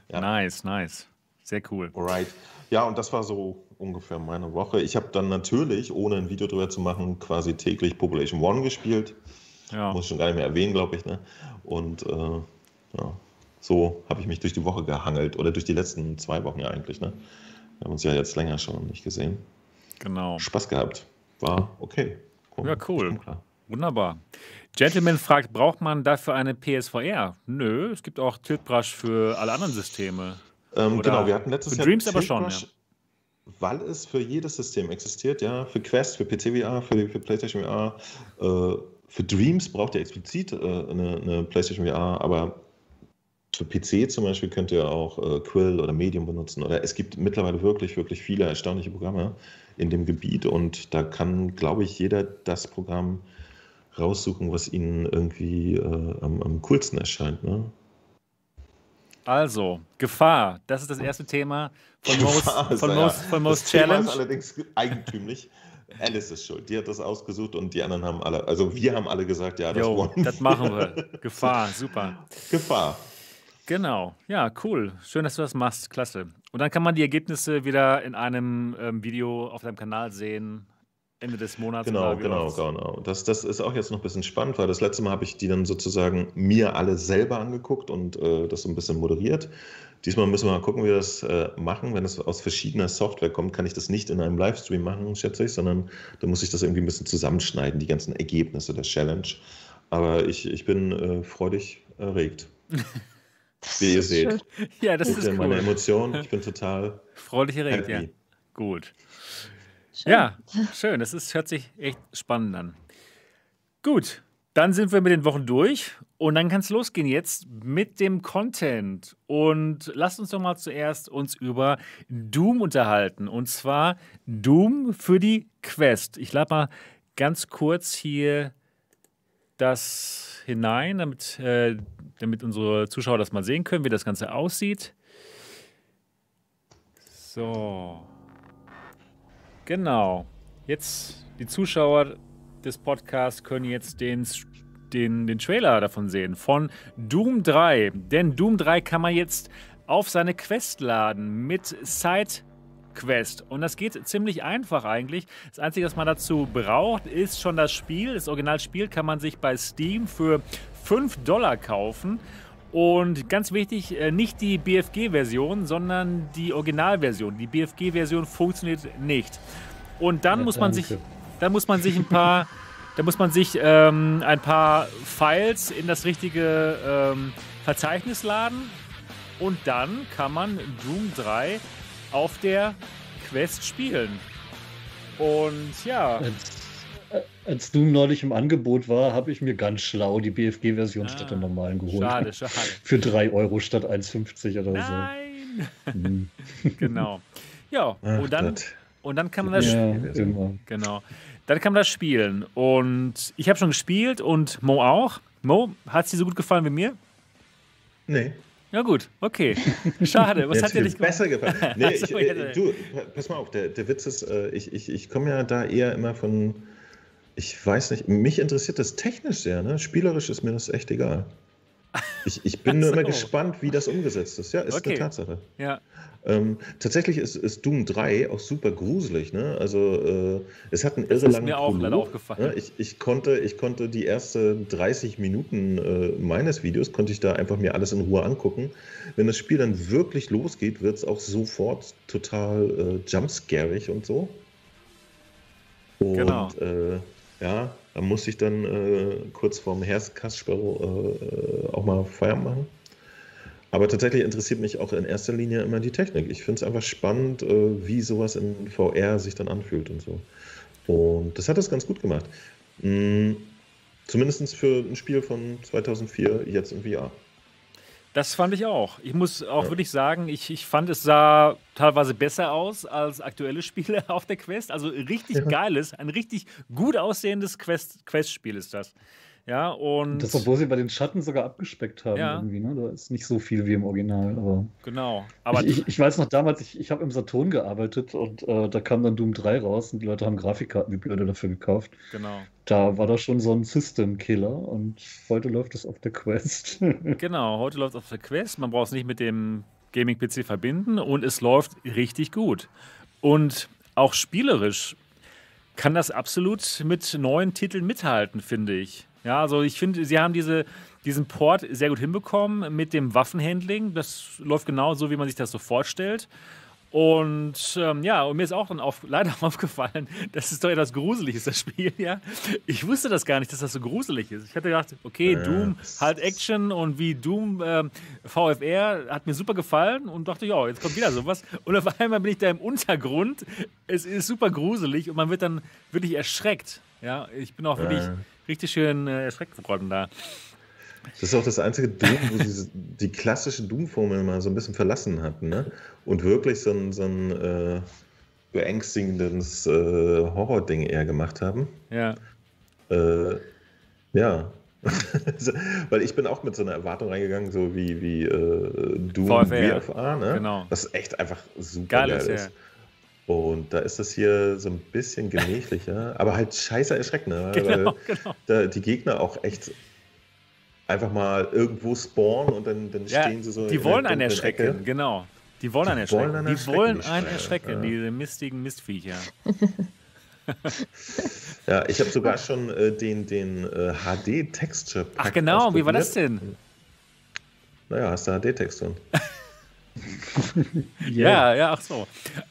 Ja. Nice, nice. Sehr cool. Alright. Ja, und das war so ungefähr meine Woche. Ich habe dann natürlich, ohne ein Video drüber zu machen, quasi täglich Population One gespielt. Ja. Muss ich schon gar nicht mehr erwähnen, glaube ich. Ne? Und äh, ja, so habe ich mich durch die Woche gehangelt oder durch die letzten zwei Wochen eigentlich. Ne? Wir haben uns ja jetzt länger schon nicht gesehen. Genau. Spaß gehabt. War okay. Cool. Ja, cool. Wunderbar. Gentleman fragt, braucht man dafür eine PSVR? Nö, es gibt auch Tiltbrush für alle anderen Systeme. Ähm, genau, wir hatten letztes für Jahr Dreams aber schon, ja. weil es für jedes System existiert, ja, für Quest, für PC VR, für, für PlayStation VR, äh, für Dreams braucht ihr explizit äh, eine, eine, PlayStation VR, aber für PC zum Beispiel könnt ihr auch äh, Quill oder Medium benutzen. Oder es gibt mittlerweile wirklich, wirklich viele erstaunliche Programme in dem Gebiet und da kann, glaube ich, jeder das Programm raussuchen, was ihnen irgendwie äh, am, am coolsten erscheint. Ne? Also, Gefahr, das ist das erste Thema von Most, von Most, von Most das Challenge. Thema ist allerdings eigentümlich. Alice ist schuld. Die hat das ausgesucht und die anderen haben alle, also wir haben alle gesagt, ja, das jo, wollen Das machen wir. Gefahr, super. Gefahr. Genau, ja, cool. Schön, dass du das machst. Klasse. Und dann kann man die Ergebnisse wieder in einem ähm, Video auf deinem Kanal sehen. Ende des Monats. Genau, genau, genau. Das, das ist auch jetzt noch ein bisschen spannend, weil das letzte Mal habe ich die dann sozusagen mir alle selber angeguckt und äh, das so ein bisschen moderiert. Diesmal müssen wir mal gucken, wie wir das äh, machen. Wenn es aus verschiedener Software kommt, kann ich das nicht in einem Livestream machen, schätze ich, sondern da muss ich das irgendwie ein bisschen zusammenschneiden, die ganzen Ergebnisse der Challenge. Aber ich, ich bin äh, freudig erregt. wie ihr seht. Schön. Ja, das ist cool. meine Emotionen. Ich bin total freudig erregt. Ja, gut. Schön. Ja, schön. Das ist, hört sich echt spannend an. Gut, dann sind wir mit den Wochen durch und dann kann es losgehen jetzt mit dem Content. Und lasst uns doch mal zuerst uns über Doom unterhalten. Und zwar Doom für die Quest. Ich lade mal ganz kurz hier das hinein, damit, äh, damit unsere Zuschauer das mal sehen können, wie das Ganze aussieht. So. Genau. Jetzt die Zuschauer des Podcasts können jetzt den, den, den Trailer davon sehen von Doom 3. Denn Doom 3 kann man jetzt auf seine Quest laden mit Side Quest. Und das geht ziemlich einfach eigentlich. Das Einzige, was man dazu braucht, ist schon das Spiel. Das Originalspiel kann man sich bei Steam für 5 Dollar kaufen. Und ganz wichtig, äh, nicht die BFG-Version, sondern die Originalversion. Die BFG-Version funktioniert nicht. Und dann ja, muss man sich, dann muss man sich ein paar, da muss man sich ähm, ein paar Files in das richtige ähm, Verzeichnis laden. Und dann kann man Doom 3 auf der Quest spielen. Und ja. Als Doom neulich im Angebot war, habe ich mir ganz schlau die BFG-Version ah, statt der normalen geholt. Schade, schade. Für 3 Euro statt 1,50 oder Nein. so. Mhm. genau. Ja, Ach, und, dann, und dann kann man das ja, spielen. Genau. Dann kann man das spielen. Und ich habe schon gespielt und Mo auch. Mo, hat es dir so gut gefallen wie mir? Nee. Ja gut, okay. Schade. Was hat dir nicht besser gefallen? Nee, ich, äh, du, pass mal auf, der, der Witz ist, äh, ich, ich, ich komme ja da eher immer von ich weiß nicht, mich interessiert das technisch sehr, ne? Spielerisch ist mir das echt egal. Ich, ich bin nur so. immer gespannt, wie das umgesetzt ist. Ja, ist okay. eine Tatsache. Ja. Ähm, tatsächlich ist, ist, Doom 3 auch super gruselig. Ne? Also äh, es hat einen irre langen mir auch leider aufgefallen. Ne? Ich, ich, konnte, ich konnte die ersten 30 Minuten äh, meines Videos, konnte ich da einfach mir alles in Ruhe angucken. Wenn das Spiel dann wirklich losgeht, wird es auch sofort total äh, jumpscarig und so. Und genau. Äh, ja, da musste ich dann äh, kurz vorm Herzkastsperro äh, auch mal Feierabend machen. Aber tatsächlich interessiert mich auch in erster Linie immer die Technik. Ich finde es einfach spannend, äh, wie sowas in VR sich dann anfühlt und so. Und das hat es ganz gut gemacht. Hm, zumindest für ein Spiel von 2004 jetzt in VR. Das fand ich auch. Ich muss auch ja. wirklich sagen, ich, ich fand, es sah teilweise besser aus als aktuelle Spiele auf der Quest. Also richtig ja. geiles, ein richtig gut aussehendes Quest-Spiel Quest ist das. Ja, und. Das, obwohl sie bei den Schatten sogar abgespeckt haben, ja. irgendwie, ne? Da ist nicht so viel wie im Original, aber. Genau. Aber ich, ich, ich weiß noch damals, ich, ich habe im Saturn gearbeitet und äh, da kam dann Doom 3 raus und die Leute haben Grafikkarten wie blöde dafür gekauft. Genau. Da war das schon so ein System-Killer und heute läuft es auf der Quest. genau, heute läuft es auf der Quest. Man braucht es nicht mit dem Gaming-PC verbinden und es läuft richtig gut. Und auch spielerisch kann das absolut mit neuen Titeln mithalten, finde ich. Ja, also ich finde, sie haben diese, diesen Port sehr gut hinbekommen mit dem Waffenhandling. Das läuft genau so, wie man sich das so vorstellt. Und ähm, ja, und mir ist auch dann auf, leider aufgefallen, das ist doch etwas gruselig ist, das Spiel, ja. Ich wusste das gar nicht, dass das so gruselig ist. Ich hatte gedacht, okay, ja. Doom halt Action und wie Doom ähm, VFR hat mir super gefallen und dachte, ja, jetzt kommt wieder sowas. Und auf einmal bin ich da im Untergrund. Es ist super gruselig und man wird dann wirklich erschreckt. Ja, ich bin auch wirklich richtig schön äh, erschreckt worden da. Das ist auch das einzige Doom, wo sie die klassische Doom-Formel mal so ein bisschen verlassen hatten, ne? Und wirklich so ein, so ein äh, beängstigendes äh, Horror-Ding eher gemacht haben. Ja. Äh, ja. Weil ich bin auch mit so einer Erwartung reingegangen, so wie, wie äh, Doom VFR, VFA, ne? Genau. Was echt einfach super geil, geil ist. Ja. Und da ist das hier so ein bisschen gemächlicher, aber halt scheiße erschreckender, genau, weil genau. Da die Gegner auch echt einfach mal irgendwo spawnen und dann, dann ja, stehen sie so. Die wollen einen erschrecken, Ecke. genau. Die wollen einen erschrecken. Wollen einen die wollen einen erschrecken, ja. diese mistigen Mistviecher. ja, ich habe sogar schon äh, den, den äh, HD-Texture. Ach genau, wie war das denn? Naja, hast du HD-Text drin. yeah. Ja, ja, ach so.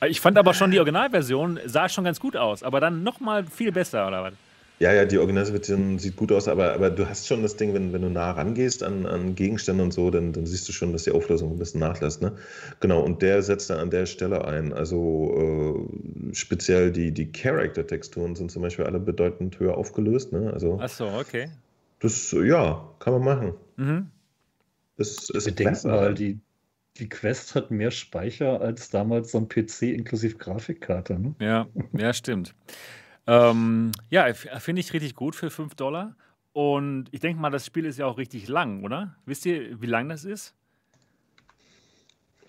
Ich fand aber schon die Originalversion sah schon ganz gut aus, aber dann nochmal viel besser, oder was? Ja, ja, die Originalversion sieht gut aus, aber, aber du hast schon das Ding, wenn, wenn du nah rangehst an, an Gegenstände und so, dann, dann siehst du schon, dass die Auflösung ein bisschen nachlässt. Ne? Genau, und der setzt dann an der Stelle ein. Also äh, speziell die, die Character-Texturen sind zum Beispiel alle bedeutend höher aufgelöst. Ne? Also, Ach so, okay. Das, ja, kann man machen. Mhm. Das ist Bedenken mal, die, die Quest hat mehr Speicher als damals so ein PC inklusive Grafikkarte. Ne? Ja, ja, stimmt. ähm, ja, finde ich richtig gut für 5 Dollar. Und ich denke mal, das Spiel ist ja auch richtig lang, oder? Wisst ihr, wie lang das ist?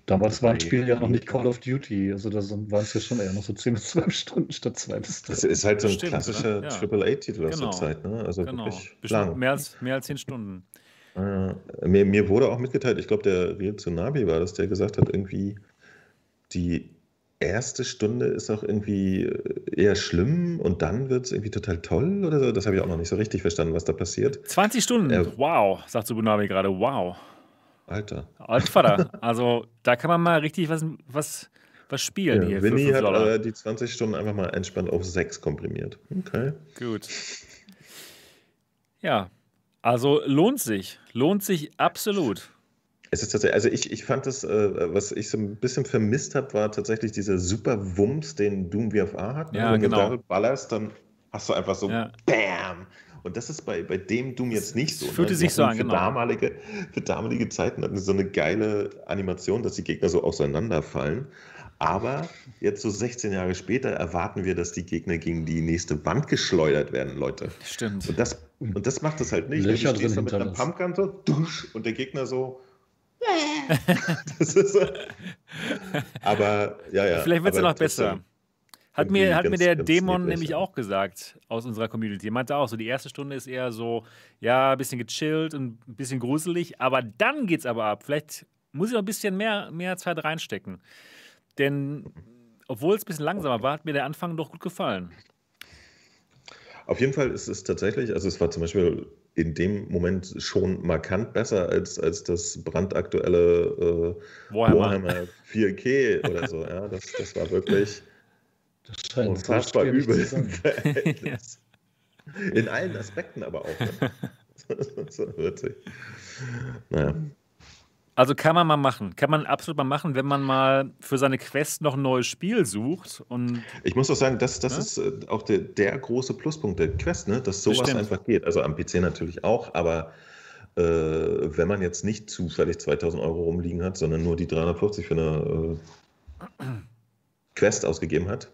Damals war das Spiel ja noch nicht Call of Duty, also da waren es ja schon eher noch so 10 bis 12 Stunden statt 2 bis 3. Das ist halt so ein Stimmt, klassischer ja. AAA-Titel aus genau. der Zeit, ne? Also genau. wirklich Bestimmt lang. Mehr als, mehr als 10 Stunden. Äh, mir, mir wurde auch mitgeteilt, ich glaube, der Real Tsunami war das, der gesagt hat, irgendwie die erste Stunde ist auch irgendwie eher schlimm und dann wird es irgendwie total toll oder so. Das habe ich auch noch nicht so richtig verstanden, was da passiert. 20 Stunden, äh, wow, sagt Tsunami gerade, wow. Alter. Altvater, also da kann man mal richtig was, was, was spielen ja, hier. Winnie hat äh, die 20 Stunden einfach mal entspannt auf 6 komprimiert. Okay. Gut. Ja, also lohnt sich. Lohnt sich absolut. Es ist tatsächlich, also ich, ich fand das, äh, was ich so ein bisschen vermisst habe, war tatsächlich dieser super Wumms, den Doom VFA hat. Ne? Ja, Wenn genau. du da ballerst, dann hast du einfach so ja. BAM! Und das ist bei, bei dem Doom jetzt nicht so. Fühlte ne? sich so an, für genau. Damalige, für damalige Zeiten hatten sie so eine geile Animation, dass die Gegner so auseinanderfallen. Aber jetzt so 16 Jahre später erwarten wir, dass die Gegner gegen die nächste Wand geschleudert werden, Leute. Stimmt. Und das, und das macht es halt nicht. Löcher du stehst da mit einer Pumpgun so dusch, und der Gegner so. das ist so. Aber ja, ja. Vielleicht wird es ja noch besser. Hat mir, hat ganz, mir der Dämon nämlich auch gesagt aus unserer Community. Er meinte auch so, die erste Stunde ist eher so, ja, ein bisschen gechillt und ein bisschen gruselig, aber dann geht's aber ab. Vielleicht muss ich noch ein bisschen mehr, mehr Zeit reinstecken. Denn obwohl es ein bisschen langsamer war, hat mir der Anfang doch gut gefallen. Auf jeden Fall ist es tatsächlich, also es war zum Beispiel in dem Moment schon markant besser als, als das brandaktuelle äh, Warhammer. Warhammer 4K oder so. Ja, das, das war wirklich das unfassbar so übel. In allen Aspekten aber auch. Ne? so witzig. Naja. Also kann man mal machen. Kann man absolut mal machen, wenn man mal für seine Quest noch ein neues Spiel sucht. Und ich muss auch sagen, das, das ja? ist äh, auch der, der große Pluspunkt der Quest, ne? dass sowas Bestimmt. einfach geht. Also am PC natürlich auch, aber äh, wenn man jetzt nicht zufällig 2000 Euro rumliegen hat, sondern nur die 350 für eine äh, Quest ausgegeben hat,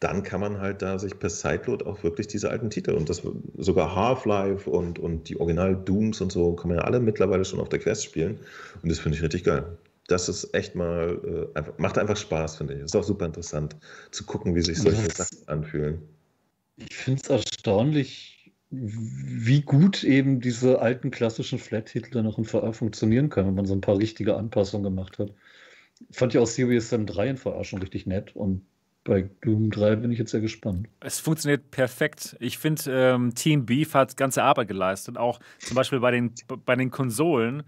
dann kann man halt da sich per Sideload auch wirklich diese alten Titel und das sogar Half-Life und, und die Original Dooms und so kann man ja alle mittlerweile schon auf der Quest spielen und das finde ich richtig geil. Das ist echt mal, äh, einfach, macht einfach Spaß, finde ich. Ist auch super interessant zu gucken, wie sich solche Sachen anfühlen. Ich finde es erstaunlich, wie gut eben diese alten klassischen Flat-Titel noch in VR funktionieren können, wenn man so ein paar richtige Anpassungen gemacht hat. Fand ich auch Serious Sam 3 in VR schon richtig nett und bei Doom 3 bin ich jetzt sehr gespannt. Es funktioniert perfekt. Ich finde, ähm, Team Beef hat ganze Arbeit geleistet. Auch zum Beispiel bei den, bei den Konsolen,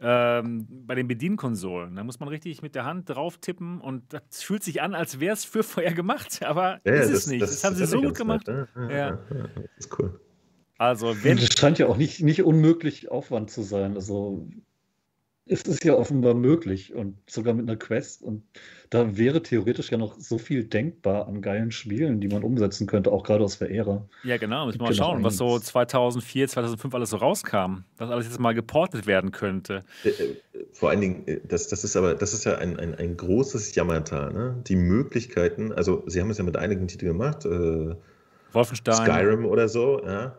ähm, bei den Bedienkonsolen. Da muss man richtig mit der Hand drauf tippen und das fühlt sich an, als wäre es für vorher gemacht. Aber ja, ist es nicht. Das, das haben sie so gut gemacht. Nett, ne? ja. Ja. Das ist cool. Also, wenn. Das scheint ja auch nicht, nicht unmöglich Aufwand zu sein. Also, ist es ja offenbar möglich und sogar mit einer Quest. Und da wäre theoretisch ja noch so viel denkbar an geilen Spielen, die man umsetzen könnte, auch gerade aus der Ära. Ja, genau. Müssen wir mal schauen, was so 2004, 2005 alles so rauskam. Was alles jetzt mal geportet werden könnte. Äh, äh, vor allen Dingen, äh, das, das ist aber, das ist ja ein, ein, ein großes Jammertal. Ne? Die Möglichkeiten, also Sie haben es ja mit einigen Titeln gemacht. Äh, Wolfenstein. Skyrim oder so, ja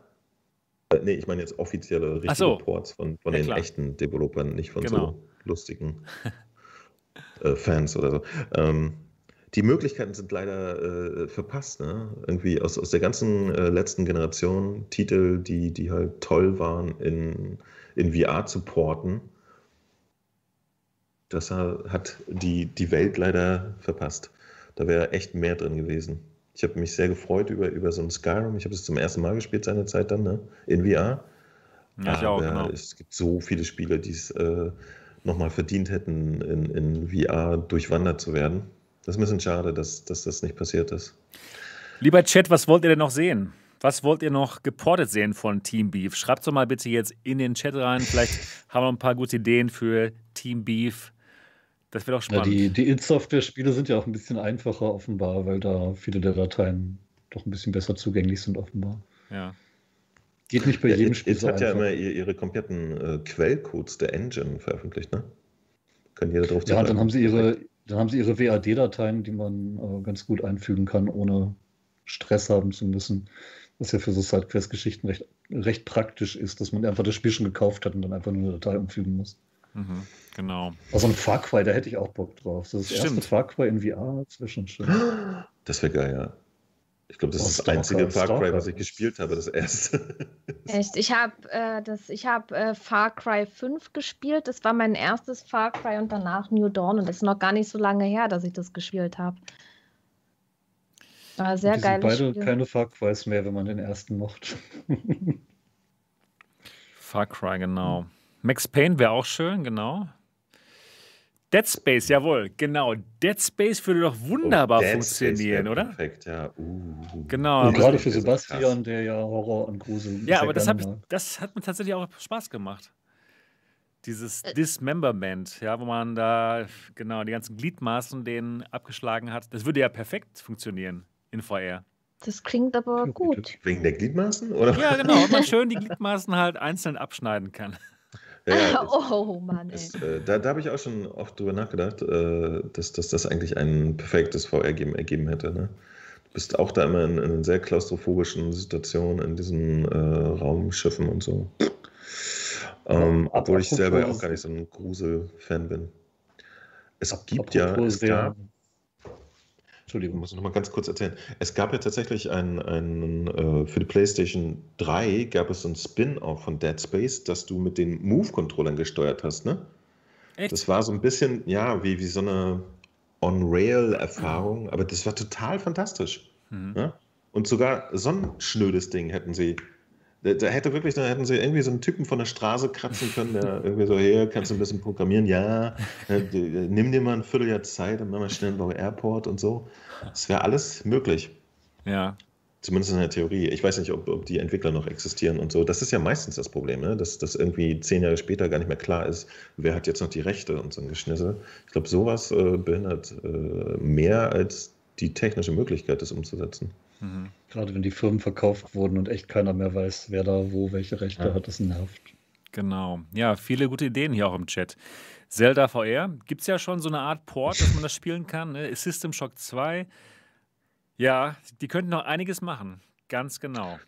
nee, ich meine jetzt offizielle richtige so. Ports von, von ja, den klar. echten Developern, nicht von genau. so lustigen äh, Fans oder so. Ähm, die Möglichkeiten sind leider äh, verpasst. Ne? Irgendwie aus, aus der ganzen äh, letzten Generation Titel, die, die halt toll waren, in, in VR zu porten. Das hat die, die Welt leider verpasst. Da wäre echt mehr drin gewesen. Ich habe mich sehr gefreut über, über so ein Skyrim. Ich habe es zum ersten Mal gespielt seine Zeit dann, ne? In VR. Ja, ich auch, genau. Es gibt so viele Spiele, die es äh, nochmal verdient hätten, in, in VR durchwandert zu werden. Das ist ein bisschen schade, dass, dass das nicht passiert ist. Lieber Chat, was wollt ihr denn noch sehen? Was wollt ihr noch geportet sehen von Team Beef? Schreibt doch mal bitte jetzt in den Chat rein. Vielleicht haben wir ein paar gute Ideen für Team Beef. Das wird auch spannend. Ja, die die Id-Software-Spiele sind ja auch ein bisschen einfacher offenbar, weil da viele der Dateien doch ein bisschen besser zugänglich sind offenbar. Ja. Geht nicht bei ja, jedem Spiel. Id so hat ja immer ihre kompletten äh, Quellcodes der Engine veröffentlicht, ne? Können jeder drauf Ja, dann haben sie ihre, dann haben sie ihre WAD-Dateien, die man äh, ganz gut einfügen kann, ohne Stress haben zu müssen. Was ja für so Sidequest-Geschichten recht, recht praktisch ist, dass man einfach das Spiel schon gekauft hat und dann einfach nur eine Datei umfügen muss. Mhm, genau. Also ein Far Cry, da hätte ich auch Bock drauf. Das ist das Stimmt. erste Far Cry in VR zwischen. Das wäre geil, ja. Ich glaube, das oh, ist das einzige Far Cry, was ich gespielt habe, das erste. Echt? Ich habe äh, hab, äh, Far Cry 5 gespielt. Das war mein erstes Far Cry und danach New Dawn. Und das ist noch gar nicht so lange her, dass ich das gespielt habe. War sehr geil. beide Spiel. keine Far Crys mehr, wenn man den ersten mochte. Far Cry, genau. Max Payne wäre auch schön, genau. Dead Space, jawohl, genau. Dead Space würde doch wunderbar oh, funktionieren, oder? Perfekt, ja. Uh. Genau. Und gerade für Sebastian, der ja Horror und Grusel. Ja, aber das, ich, das, hat mir tatsächlich auch Spaß gemacht. Dieses äh. Dismemberment, ja, wo man da genau die ganzen Gliedmaßen denen abgeschlagen hat. Das würde ja perfekt funktionieren in VR. Das klingt aber gut. Wegen der Gliedmaßen? Oder? Ja, genau. Und man schön die Gliedmaßen halt einzeln abschneiden kann. Ja, oh Mann, ey. äh, da, da habe ich auch schon oft drüber nachgedacht, äh, dass, dass das eigentlich ein perfektes VR-Game ergeben hätte. Ne? Du bist auch da immer in, in einer sehr klaustrophobischen Situation in diesen äh, Raumschiffen und so. Ähm, obwohl ich selber auch gar nicht so ein Grusel-Fan bin. Es gibt ja, es gab, Entschuldigung, muss ich noch mal ganz kurz erzählen. Es gab ja tatsächlich ein, ein äh, für die PlayStation 3 gab es so ein Spin-off von Dead Space, das du mit den Move-Controllern gesteuert hast, ne? Echt? Das war so ein bisschen, ja, wie, wie so eine On-Rail-Erfahrung, aber das war total fantastisch. Mhm. Ja? Und sogar so ein schnödes Ding hätten sie da, hätte wirklich, da hätten sie irgendwie so einen Typen von der Straße kratzen können, der irgendwie so, hier, kannst du ein bisschen programmieren? Ja, äh, nimm dir mal ein Vierteljahr Zeit, dann machen wir schnell einen Airport und so. Das wäre alles möglich. Ja. Zumindest in der Theorie. Ich weiß nicht, ob, ob, die Entwickler noch existieren und so. Das ist ja meistens das Problem, ne? dass, dass irgendwie zehn Jahre später gar nicht mehr klar ist, wer hat jetzt noch die Rechte und so ein Geschnissel. Ich glaube, sowas äh, behindert äh, mehr als die technische Möglichkeit, das umzusetzen. Mhm. Gerade wenn die Firmen verkauft wurden und echt keiner mehr weiß, wer da wo welche Rechte ja. hat, das nervt. Genau. Ja, viele gute Ideen hier auch im Chat. Zelda VR gibt es ja schon so eine Art Port, dass man das spielen kann. Ne? System Shock 2. Ja, die könnten noch einiges machen. Ganz genau.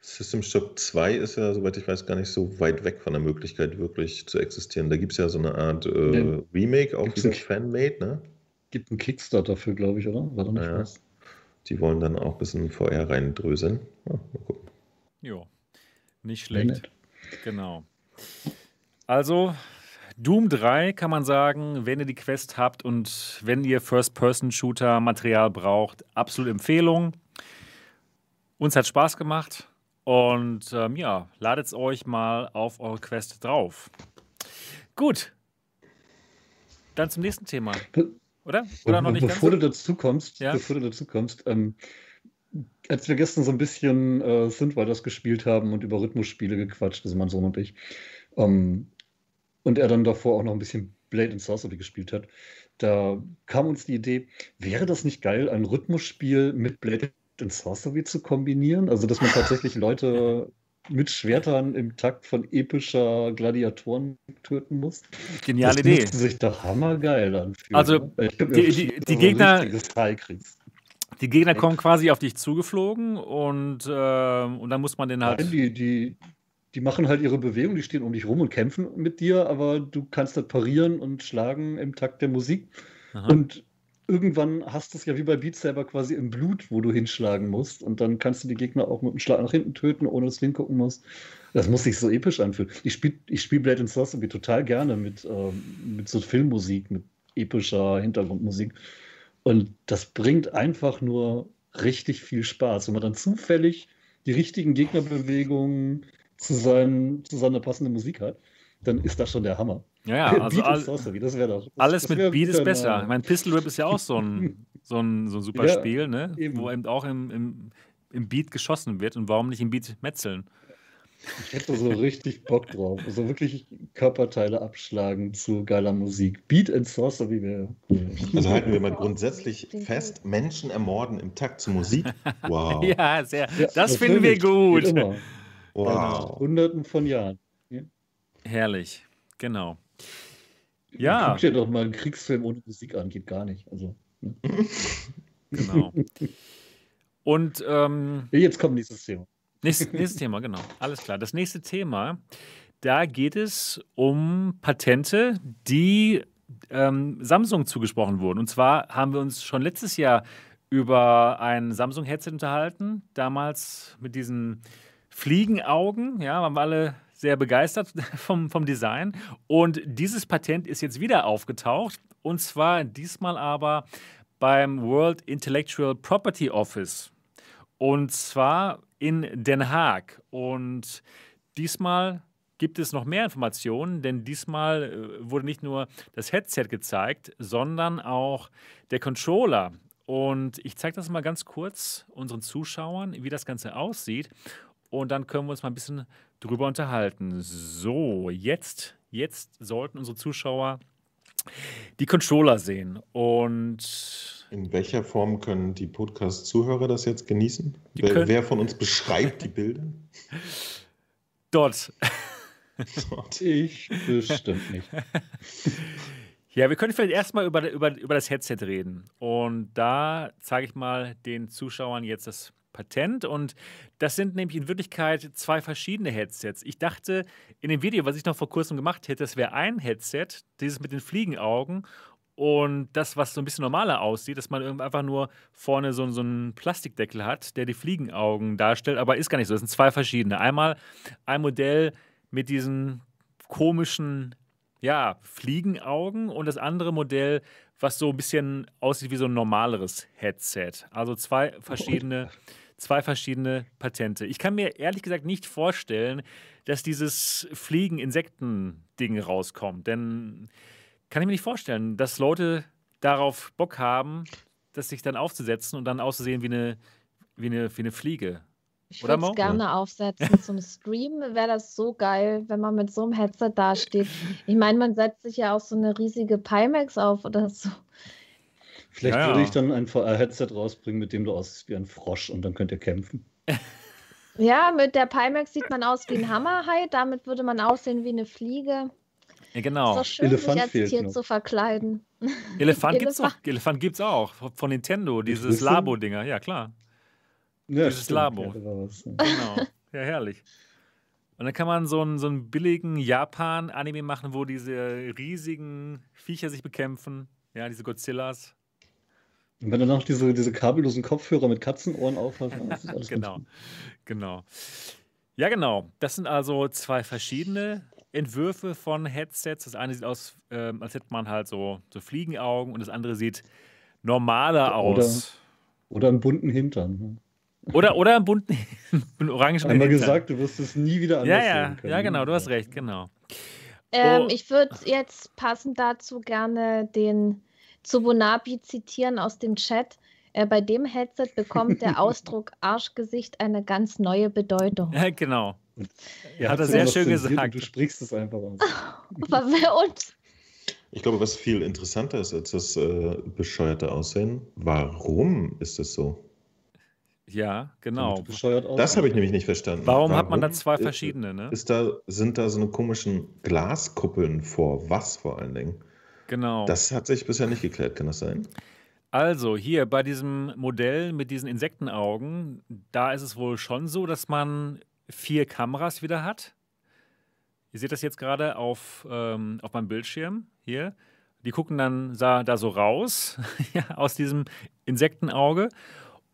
System Shock 2 ist ja, soweit ich weiß, gar nicht so weit weg von der Möglichkeit, wirklich zu existieren. Da gibt es ja so eine Art äh, ja. Remake, auch wieder Fanmade, ne? Gibt einen Kickstarter dafür, glaube ich, oder? War doch nicht ja. was. Die wollen dann auch ein bisschen VR reindröseln. Ja, mal gucken. Jo, nicht schlecht. Genau. Also, Doom 3 kann man sagen, wenn ihr die Quest habt und wenn ihr First-Person-Shooter-Material braucht, absolut Empfehlung. Uns hat Spaß gemacht und ähm, ja, ladet es euch mal auf eure Quest drauf. Gut. Dann zum nächsten Thema. Oder? Oder noch nicht bevor ganz? Du dazu kommst, ja? Bevor du dazu kommst, ähm, als wir gestern so ein bisschen äh, Synthwriters gespielt haben und über Rhythmusspiele gequatscht, also mein Sohn und ich, ähm, und er dann davor auch noch ein bisschen Blade and Sorcery gespielt hat, da kam uns die Idee, wäre das nicht geil, ein Rhythmusspiel mit Blade and Sorcery zu kombinieren? Also, dass man tatsächlich Leute mit Schwertern im Takt von epischer Gladiatoren töten muss. Geniale das Idee. Das sich doch hammergeil anfühlen. Also, ne? die, die, die Gegner. Die Gegner kommen quasi auf dich zugeflogen und, äh, und dann muss man den halt. Nein, die, die, die machen halt ihre Bewegung, die stehen um dich rum und kämpfen mit dir, aber du kannst halt parieren und schlagen im Takt der Musik. Aha. Und irgendwann hast du es ja wie bei Beat Saber quasi im Blut, wo du hinschlagen musst. Und dann kannst du die Gegner auch mit einem Schlag nach hinten töten, ohne dass du hingucken musst. Das muss sich so episch anfühlen. Ich spiele ich spiel Blade and Sorcery total gerne mit, ähm, mit so Filmmusik, mit epischer Hintergrundmusik. Und das bringt einfach nur richtig viel Spaß. Wenn man dann zufällig die richtigen Gegnerbewegungen zu, sein, zu seiner passenden Musik hat, dann ist das schon der Hammer. Ja, ja also all, Sorcery, das doch, das, alles das mit Beat ist besser. Ich meine, Pistol Whip ist ja auch so ein, so ein, so ein super ja, Spiel, ne? Eben. wo eben auch im, im, im Beat geschossen wird. Und warum nicht im Beat metzeln? Ich hätte so richtig Bock drauf. Also wirklich Körperteile abschlagen zu geiler Musik. Beat and Sorcery wäre cool. Also halten wir mal grundsätzlich fest, Menschen ermorden im Takt zu Musik. Wow. ja, sehr. Ja, das finden wir gut. Wow. Hunderten von Jahren. Ja. Herrlich, genau. Ja. Guck dir doch mal einen Kriegsfilm ohne Musik an, geht gar nicht. Also, ne? genau. Und ähm, jetzt kommt nächstes Thema. Nächstes, nächstes Thema, genau. Alles klar. Das nächste Thema, da geht es um Patente, die ähm, Samsung zugesprochen wurden. Und zwar haben wir uns schon letztes Jahr über ein Samsung-Headset unterhalten, damals mit diesen Fliegenaugen, ja, waren wir alle sehr begeistert vom, vom Design. Und dieses Patent ist jetzt wieder aufgetaucht. Und zwar diesmal aber beim World Intellectual Property Office. Und zwar in Den Haag. Und diesmal gibt es noch mehr Informationen, denn diesmal äh, wurde nicht nur das Headset gezeigt, sondern auch der Controller. Und ich zeige das mal ganz kurz unseren Zuschauern, wie das Ganze aussieht. Und dann können wir uns mal ein bisschen drüber unterhalten. So, jetzt, jetzt sollten unsere Zuschauer die Controller sehen. Und in welcher Form können die Podcast-Zuhörer das jetzt genießen? Wer, wer, von uns beschreibt die Bilder? Dort. Dort. Ich bestimmt nicht. Ja, wir können vielleicht erstmal über, über, über das Headset reden. Und da zeige ich mal den Zuschauern jetzt das Patent und das sind nämlich in Wirklichkeit zwei verschiedene Headsets. Ich dachte in dem Video, was ich noch vor kurzem gemacht hätte, das wäre ein Headset, dieses mit den Fliegenaugen und das, was so ein bisschen normaler aussieht, dass man einfach nur vorne so, so einen Plastikdeckel hat, der die Fliegenaugen darstellt, aber ist gar nicht so. Das sind zwei verschiedene. Einmal ein Modell mit diesen komischen ja, Fliegenaugen und das andere Modell, was so ein bisschen aussieht wie so ein normaleres Headset. Also zwei verschiedene zwei verschiedene Patente. Ich kann mir ehrlich gesagt nicht vorstellen, dass dieses Fliegen-Insekten-Ding rauskommt. Denn kann ich mir nicht vorstellen, dass Leute darauf Bock haben, das sich dann aufzusetzen und dann auszusehen wie eine, wie eine, wie eine Fliege. Ich würde es gerne aufsetzen. Zum Stream wäre das so geil, wenn man mit so einem Headset dasteht. Ich meine, man setzt sich ja auch so eine riesige Pimax auf oder so. Vielleicht ja, würde ich dann ein VR-Headset rausbringen, mit dem du aussiehst wie ein Frosch und dann könnt ihr kämpfen. Ja, mit der Pimax sieht man aus wie ein Hammerhai, damit würde man aussehen wie eine Fliege. Ja, genau. Ist doch schön, Elefant sich als Tier noch. zu verkleiden. Elefant gibt's Elefant. auch. Elefant gibt's auch. Von Nintendo, dieses. Labo-Dinger. Ja, klar. Ja, Dieses Labo. Ja, da war was. Genau. Ja, herrlich. Und dann kann man so einen, so einen billigen Japan-Anime machen, wo diese riesigen Viecher sich bekämpfen. Ja, diese Godzillas. Und wenn du noch diese, diese kabellosen Kopfhörer mit Katzenohren aufhast, dann ist das alles Genau. gut. Genau. Ja, genau. Das sind also zwei verschiedene Entwürfe von Headsets. Das eine sieht aus, ähm, als hätte man halt so, so Fliegenaugen und das andere sieht normaler Oder- aus. Oder einen bunten Hintern. ne? Oder, oder einen bunten, einen orangen Einmal Hintern. gesagt, du wirst es nie wieder anders Ja, ja, sehen können. ja, genau, du hast recht, genau. Ähm, Oh. Ich würde jetzt passend dazu gerne den Tsubunabi zitieren aus dem Chat. Äh, bei dem Headset bekommt der Ausdruck Arschgesicht eine ganz neue Bedeutung. Ja, genau. Er Hat er sehr schön gesagt. Und du sprichst es einfach aus. Uns? Ich glaube, was viel interessanter ist als das äh, bescheuerte Aussehen, warum ist es so? Ja, genau. Das habe ich nämlich nicht verstanden. Warum hat man da Warum zwei verschiedene, ne? Ist da, sind da so eine komischen Glaskuppeln vor? Was vor allen Dingen? Genau. Das hat sich bisher nicht geklärt, kann das sein? Also hier bei diesem Modell mit diesen Insektenaugen, da ist es wohl schon so, dass man vier Kameras wieder hat. Ihr seht das jetzt gerade auf, ähm, auf meinem Bildschirm hier. Die gucken dann da, da so raus aus diesem Insektenauge.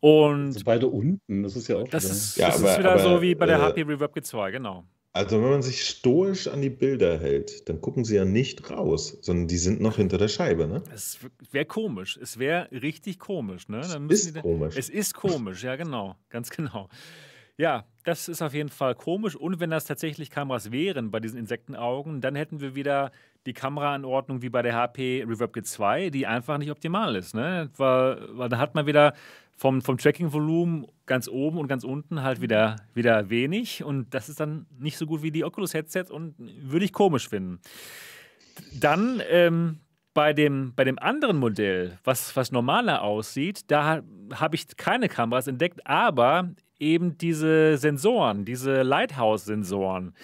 Und Also beide unten, das ist ja auch das wieder- ist, Ja, das aber- ist wieder so aber, wie bei der äh, HP Reverb G2, genau. Also wenn man sich stoisch an die Bilder hält, dann gucken sie ja nicht raus, sondern die sind noch hinter der Scheibe, ne? Es wäre komisch. Es wäre richtig komisch. Ne? Es Dann müssen ist die- komisch. Es ist komisch, ja, genau. Ganz genau. Ja, das ist auf jeden Fall komisch. Und wenn das tatsächlich Kameras wären bei diesen Insektenaugen, dann hätten wir wieder die Kameraanordnung wie bei der HP Reverb G2, die einfach nicht optimal ist. Ne? Weil, weil da hat man wieder vom, vom Tracking-Volumen ganz oben und ganz unten halt wieder, wieder wenig. Und das ist dann nicht so gut wie die Oculus-Headsets und würde ich komisch finden. Dann ähm, bei, dem, bei dem anderen Modell, was, was normaler aussieht, da habe ich keine Kameras entdeckt, aber eben diese Sensoren, diese Lighthouse-Sensoren,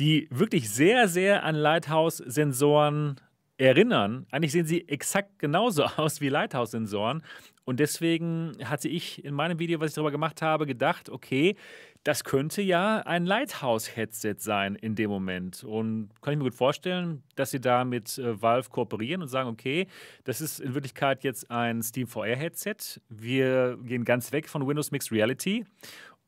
die wirklich sehr, sehr an Lighthouse-Sensoren erinnern. Eigentlich sehen sie exakt genauso aus wie Lighthouse-Sensoren. Und deswegen hatte ich in meinem Video, was ich darüber gemacht habe, gedacht, okay, das könnte ja ein Lighthouse-Headset sein in dem Moment. Und kann ich mir gut vorstellen, dass sie da mit äh, Valve kooperieren und sagen, okay, das ist in Wirklichkeit jetzt ein Steam VR-Headset. Wir gehen ganz weg von Windows Mixed Reality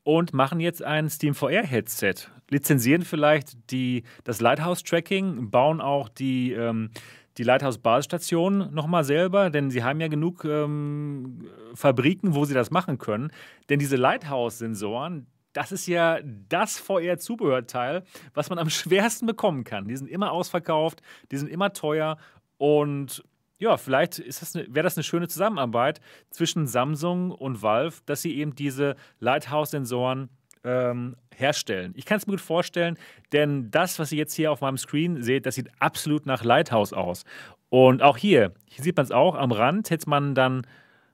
und machen jetzt ein Steam VR-Headset. Lizenzieren vielleicht die, das Lighthouse-Tracking, bauen auch die, ähm, die Lighthouse-Basisstation nochmal selber, denn sie haben ja genug ähm, Fabriken, wo sie das machen können. Denn diese Lighthouse-Sensoren, das ist ja das VR-Zubehörteil, was man am schwersten bekommen kann. Die sind immer ausverkauft, die sind immer teuer und ja, vielleicht ne, wäre das eine schöne Zusammenarbeit zwischen Samsung und Valve, dass sie eben diese Lighthouse-Sensoren ähm, herstellen. Ich kann es mir gut vorstellen, denn das, was ihr jetzt hier auf meinem Screen seht, das sieht absolut nach Lighthouse aus. Und auch hier, hier sieht man es auch, am Rand hätte man dann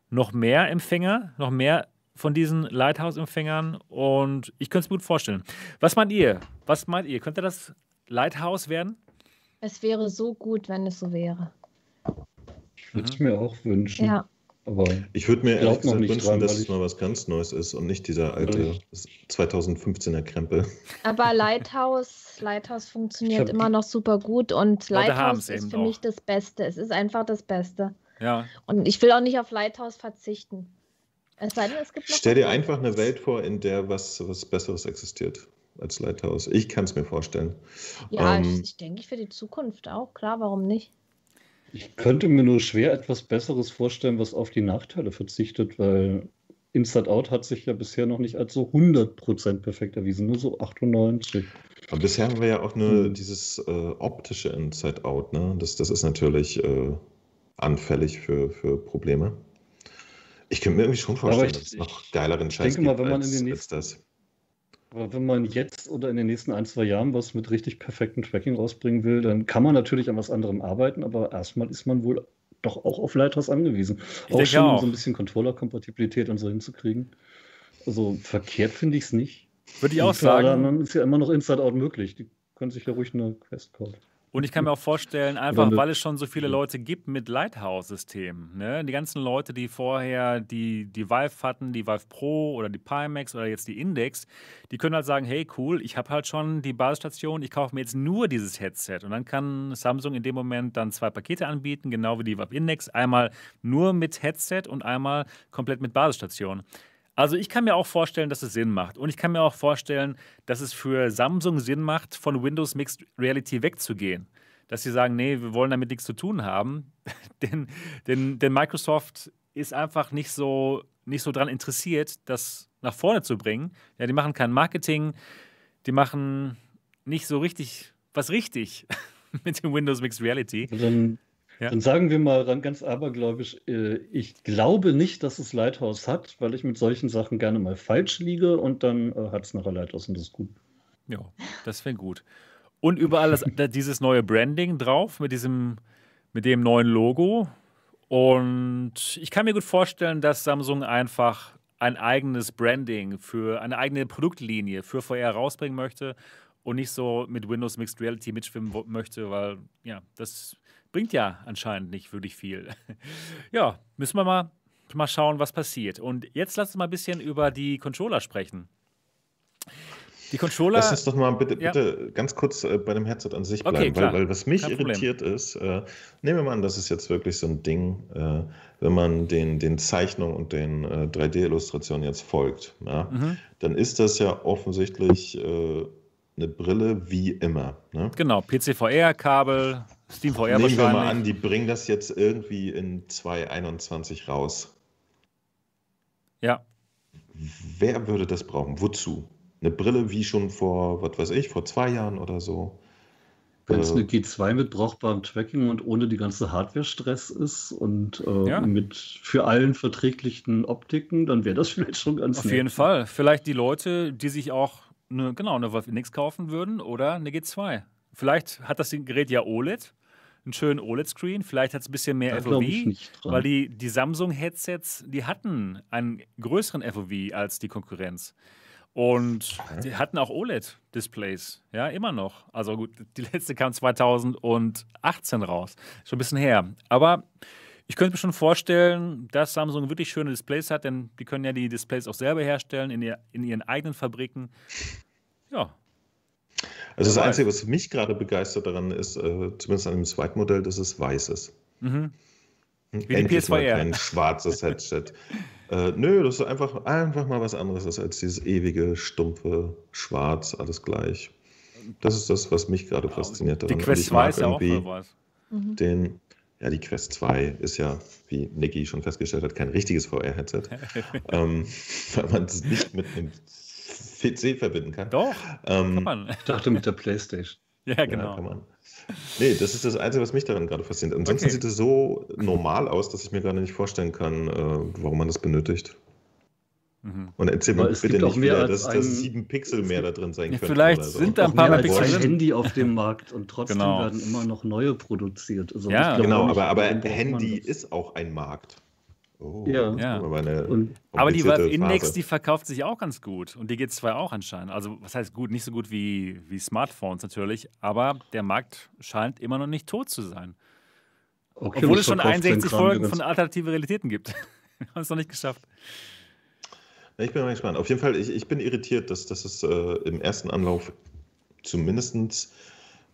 noch mehr Empfänger, noch mehr von diesen Lighthouse-Empfängern und ich könnte es mir gut vorstellen. Was meint ihr? Was meint ihr? Könnte das Lighthouse werden? Es wäre so gut, wenn es so wäre. Ich würde es mir auch wünschen. Ja. Aber Ich würde mir ehrlich noch gesagt nicht wünschen, dran, dass es mal was ganz Neues ist und nicht dieser alte Weil 2015er Krempel. Aber Lighthouse, Lighthouse funktioniert immer noch super gut und Lighthouse ist für auch. mich das Beste. Es ist einfach das Beste. Ja. Und ich will auch nicht auf Lighthouse verzichten. Es sei denn, es gibt noch Stell dir einfach eine. Welt vor, in der was, was Besseres existiert als Lighthouse. Ich kann es mir vorstellen. Ja, Ähm, ich, ich denke für die Zukunft auch. Klar, warum nicht? Ich könnte mir nur schwer etwas Besseres vorstellen, was auf die Nachteile verzichtet, weil Inside Out hat sich ja bisher noch nicht als so 100% perfekt erwiesen, nur so 98. Aber bisher haben wir ja auch nur Hm. dieses äh, optische Inside-Out. Ne? Das, das ist natürlich äh, anfällig für, für Probleme. Ich könnte mir irgendwie schon vorstellen, ich- dass es noch geileren Scheiß denke mal, gibt wenn man als, in den als das. Aber wenn man jetzt oder in den nächsten ein, zwei Jahren was mit richtig perfektem Tracking rausbringen will, dann kann man natürlich an was anderem arbeiten, aber erstmal ist man wohl doch auch auf Lighthouse angewiesen. Ich auch schon, um auch. so ein bisschen Controller-Kompatibilität und so hinzukriegen. Also verkehrt finde ich es nicht. Würde ich auch sagen. Dann ist ja immer noch Inside Out möglich. Die können sich ja ruhig eine Quest kaufen. Und ich kann mir auch vorstellen, einfach weil es schon so viele Leute gibt mit Lighthouse-Systemen. Ne? Die ganzen Leute, die vorher die, die Vive hatten, die Vive Pro oder die Pimax oder jetzt die Index, die können halt sagen, hey cool, ich habe halt schon die Basisstation, ich kaufe mir jetzt nur dieses Headset. Und dann kann Samsung in dem Moment dann zwei Pakete anbieten, genau wie die Vive Index. Einmal nur mit Headset und einmal komplett mit Basisstation. Also ich kann mir auch vorstellen, dass es Sinn macht. Und ich kann mir auch vorstellen, dass es für Samsung Sinn macht, von Windows Mixed Reality wegzugehen. Dass sie sagen, nee, wir wollen damit nichts zu tun haben. denn, denn, denn Microsoft ist einfach nicht so, nicht so daran interessiert, das nach vorne zu bringen. Ja, die machen kein Marketing, die machen nicht so richtig was richtig mit dem Windows Mixed Reality. Dann ja. Dann sagen wir mal ganz abergläubisch, äh, ich glaube nicht, dass es Lighthouse hat, weil ich mit solchen Sachen gerne mal falsch liege und dann äh, hat es nachher Lighthouse und das ist gut. Ja, das wäre gut. Und überall das, dieses neue Branding drauf mit diesem, mit dem neuen Logo. Und ich kann mir gut vorstellen, dass Samsung einfach ein eigenes Branding für eine eigene Produktlinie für VR rausbringen möchte und nicht so mit Windows Mixed Reality mitschwimmen möchte, weil ja, das bringt ja anscheinend nicht wirklich viel. ja, müssen wir mal, mal schauen, was passiert. Und jetzt lass uns mal ein bisschen über die Controller sprechen. Die Controller. Lass uns doch mal bitte, ja. bitte ganz kurz äh, bei dem Headset an sich bleiben, okay, weil, weil, was mich irritiert ist, äh, nehmen wir mal an, das ist jetzt wirklich so ein Ding, äh, wenn man den, den Zeichnungen und den äh, 3D-Illustrationen jetzt folgt, ja, mhm. dann ist das ja offensichtlich äh, eine Brille wie immer. Ne? Genau, PCVR-Kabel, SteamVR Nehmen wahrscheinlich. wir mal an, die bringen das jetzt irgendwie in 2021 raus. Ja. Wer würde das brauchen? Wozu? Eine Brille wie schon vor, was weiß ich, vor zwei Jahren oder so? Wenn es äh, eine G2 mit brauchbarem Tracking und ohne die ganze Hardware-Stress ist und äh, ja. mit für allen verträglichen Optiken, dann wäre das vielleicht schon ganz Auf nett. jeden Fall. Vielleicht die Leute, die sich auch eine, genau, eine Valve Index kaufen würden oder eine G2. Vielleicht hat das Gerät ja OLED einen schönen OLED-Screen. Vielleicht hat es ein bisschen mehr da FOV, weil die, die Samsung-Headsets, die hatten einen größeren FOV als die Konkurrenz. Und die hatten auch OLED-Displays, ja, immer noch. Also gut, die letzte kam 2018 raus, schon ein bisschen her. Aber ich könnte mir schon vorstellen, dass Samsung wirklich schöne Displays hat, denn die können ja die Displays auch selber herstellen in, ihr, in ihren eigenen Fabriken. Ja, also das Einzige, was mich gerade begeistert daran ist, äh, zumindest an dem zweiten Modell, dass es weiß ist. Mhm. Hm, Wie Endlich die PS2 kein schwarzes Headset. äh, nö, das ist einfach, einfach mal was anderes als dieses ewige, stumpfe Schwarz, alles gleich. Das ist das, was mich gerade fasziniert daran. Die Quest 2 ist ja auch was. Mhm. Den, ja, die Quest 2 ist ja, wie Niki schon festgestellt hat, kein richtiges VR-Headset. ähm, weil man es nicht mit einem PC verbinden kann. Doch, ähm, kann man. Ich dachte mit der Playstation. Ja, genau. Ja, nee, das ist das Einzige, was mich daran gerade fasziniert. Ansonsten okay. sieht es so normal aus, dass ich mir gerade nicht vorstellen kann, äh, warum man das benötigt. Mhm. Und erzähl mir bitte nicht wieder, dass, dass sieben Pixel mehr da drin sein ja, können. Vielleicht so. sind da ein paar mehr Pixel drin. Handy auf dem Markt und trotzdem genau. werden immer noch neue produziert. Also ja, genau, aber, aber Handy ist auch ein Markt. Oh, ja. ja. Aber die Valve Index, die verkauft sich auch ganz gut. Und die geht zwar auch anscheinend. Also, was heißt gut? Nicht so gut wie, wie Smartphones natürlich. Aber der Markt scheint immer noch nicht tot zu sein. Okay, Obwohl es schon 61 Folgen von alternative Realitäten gibt. Wir haben es noch nicht geschafft. ich bin mal gespannt. Auf jeden Fall, ich, ich bin irritiert, dass, dass es äh, im ersten Anlauf zumindest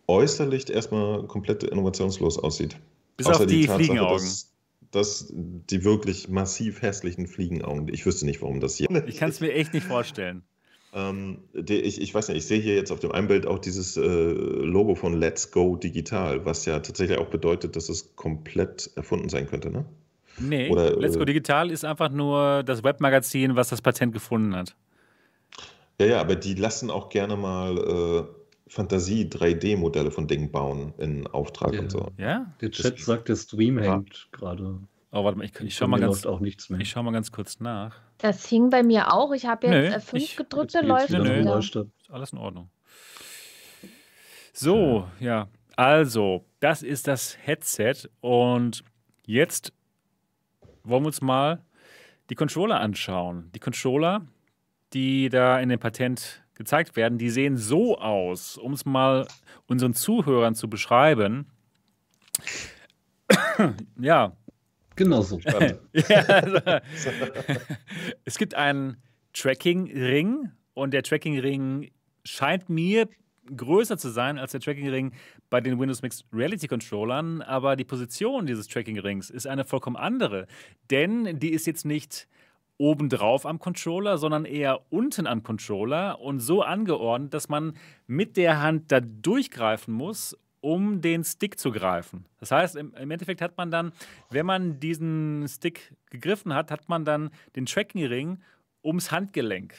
äußerlich erstmal komplett innovationslos aussieht. Bis Außer auf die, die Tatsache, Fliegenaugen. Dass, dass die wirklich massiv hässlichen Fliegenaugen, ich wüsste nicht, warum das hier. Ich kann es mir echt nicht vorstellen. Ähm, die, ich, ich weiß nicht, ich sehe hier jetzt auf dem einen Bild auch dieses äh, Logo von Let's Go Digital, was ja tatsächlich auch bedeutet, dass es komplett erfunden sein könnte, ne? Nee, Oder, Let's Go äh, Digital ist einfach nur das Webmagazin, was das Patent gefunden hat. Ja, ja, aber die lassen auch gerne mal äh, Fantasie-3D-Modelle von Dingen bauen in Auftrag ja. und so. Ja? Der Chat das sagt, der Stream ja. hängt gerade. Oh, warte mal, ich, ich schau mal ganz, auch nichts mehr. Ich schau mal ganz kurz nach. Das hing bei mir auch. Ich habe jetzt F5 ich, gedrückt, der läuft nö, nö. Ist alles in Ordnung. So, ja. ja. Also, das ist das Headset und jetzt wollen wir uns mal die Controller anschauen. Die Controller, die da in dem Patent gezeigt werden, die sehen so aus, um es mal unseren Zuhörern zu beschreiben. ja. Genau so. ja also, es gibt einen Tracking-Ring und der Tracking-Ring scheint mir größer zu sein als der Tracking-Ring bei den Windows Mixed Reality Controllern, aber die Position dieses Tracking-Rings ist eine vollkommen andere, denn die ist jetzt nicht obendrauf am Controller, sondern eher unten am Controller und so angeordnet, dass man mit der Hand da durchgreifen muss, um den Stick zu greifen. Das heißt, im, Endeffekt hat man dann, wenn man diesen Stick gegriffen hat, hat man dann den Tracking-Ring ums Handgelenk.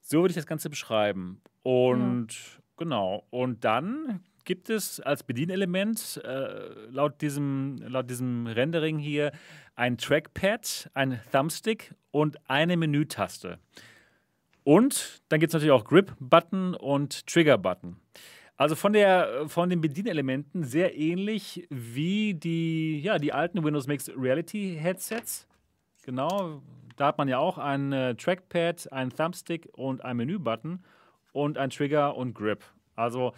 So würde ich das Ganze beschreiben. Und ja. genau. Und dann gibt es als Bedienelement äh, laut, diesem, laut diesem Rendering hier ein Trackpad, ein Thumbstick und eine Menütaste. Und dann gibt es natürlich auch Grip-Button und Trigger-Button. Also von, der, von den Bedienelementen sehr ähnlich wie die, ja, die alten Windows Mixed Reality Headsets. Genau, da hat man ja auch ein äh, Trackpad, ein Thumbstick und ein Menü-Button und ein Trigger und Grip. Also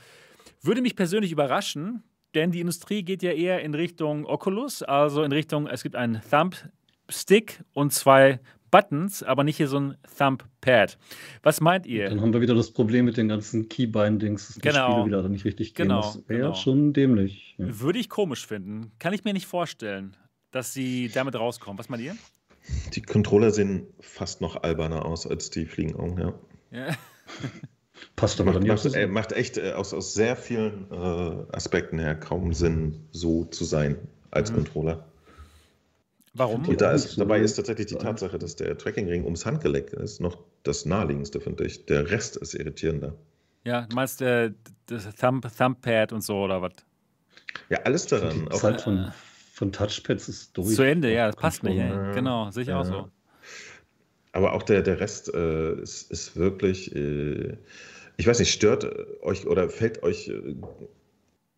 würde mich persönlich überraschen, denn die Industrie geht ja eher in Richtung Oculus, also in Richtung, es gibt einen Thumbstick und zwei Buttons, aber nicht hier so ein Thumbpad. Was meint ihr? Dann haben wir wieder das Problem mit den ganzen Keybindings, dass genau. die Spiele wieder nicht richtig gehen. Genau. Das wäre genau. schon dämlich. Ja. Würde ich komisch finden. Kann ich mir nicht vorstellen, dass sie damit rauskommen. Was meint ihr? Die Controller sehen fast noch alberner aus als die Fliegenaugen, ja. ja. Passt aber dann macht, äh, macht echt äh, aus, aus sehr vielen äh, Aspekten her kaum Sinn, so zu sein als mhm. Controller. Warum? Und da ist, dabei ist tatsächlich die Tatsache, dass der Trackingring ums Handgelenk ist, noch das naheliegendste, finde ich. Der Rest ist irritierender. Ja, du meinst äh, das Thumb, Thumbpad und so oder was? Ja, alles daran. Die Zeit von, von Touchpads ist durch. Zu Ende, ja, das passt nicht. Ja. Genau, sehe ich ja. auch so. Aber auch der, der Rest äh, ist, ist wirklich. Äh, ich weiß nicht, stört euch oder fällt euch, äh,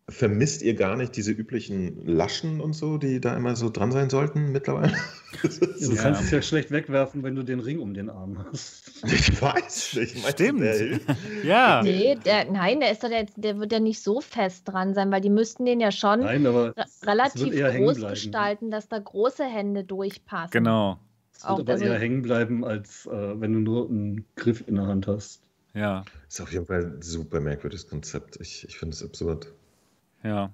vermisst ihr gar nicht diese üblichen Laschen und so, die da immer so dran sein sollten mittlerweile? Ja, du kannst es ja schlecht wegwerfen, wenn du den Ring um den Arm hast. Ich weiß nicht. Stimmt. ja. Nee, der, nein, der, ist doch der, der wird ja nicht so fest dran sein, weil die müssten den ja schon nein, relativ groß gestalten, dass da große Hände durchpassen. Genau. Es wird auch, aber also, eher hängen bleiben, als äh, wenn du nur einen Griff in der Hand hast. Ja. Ist auf jeden Fall ein super merkwürdiges Konzept. Ich, ich finde es absurd. Ja.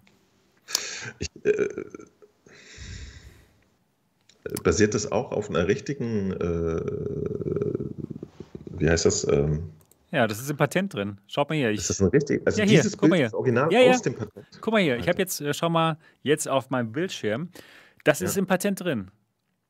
Ich, äh, basiert das auch auf einer richtigen, äh, wie heißt das? Ähm, ja, das ist im Patent drin. Schaut mal hier. Ich, ist das ein richtig? Also ja, hier, dieses guck Bild mal hier. ist original ja, ja. aus dem Patent. Guck mal hier. Ich habe jetzt, äh, schau mal, jetzt auf meinem Bildschirm. Das ja. ist im Patent drin.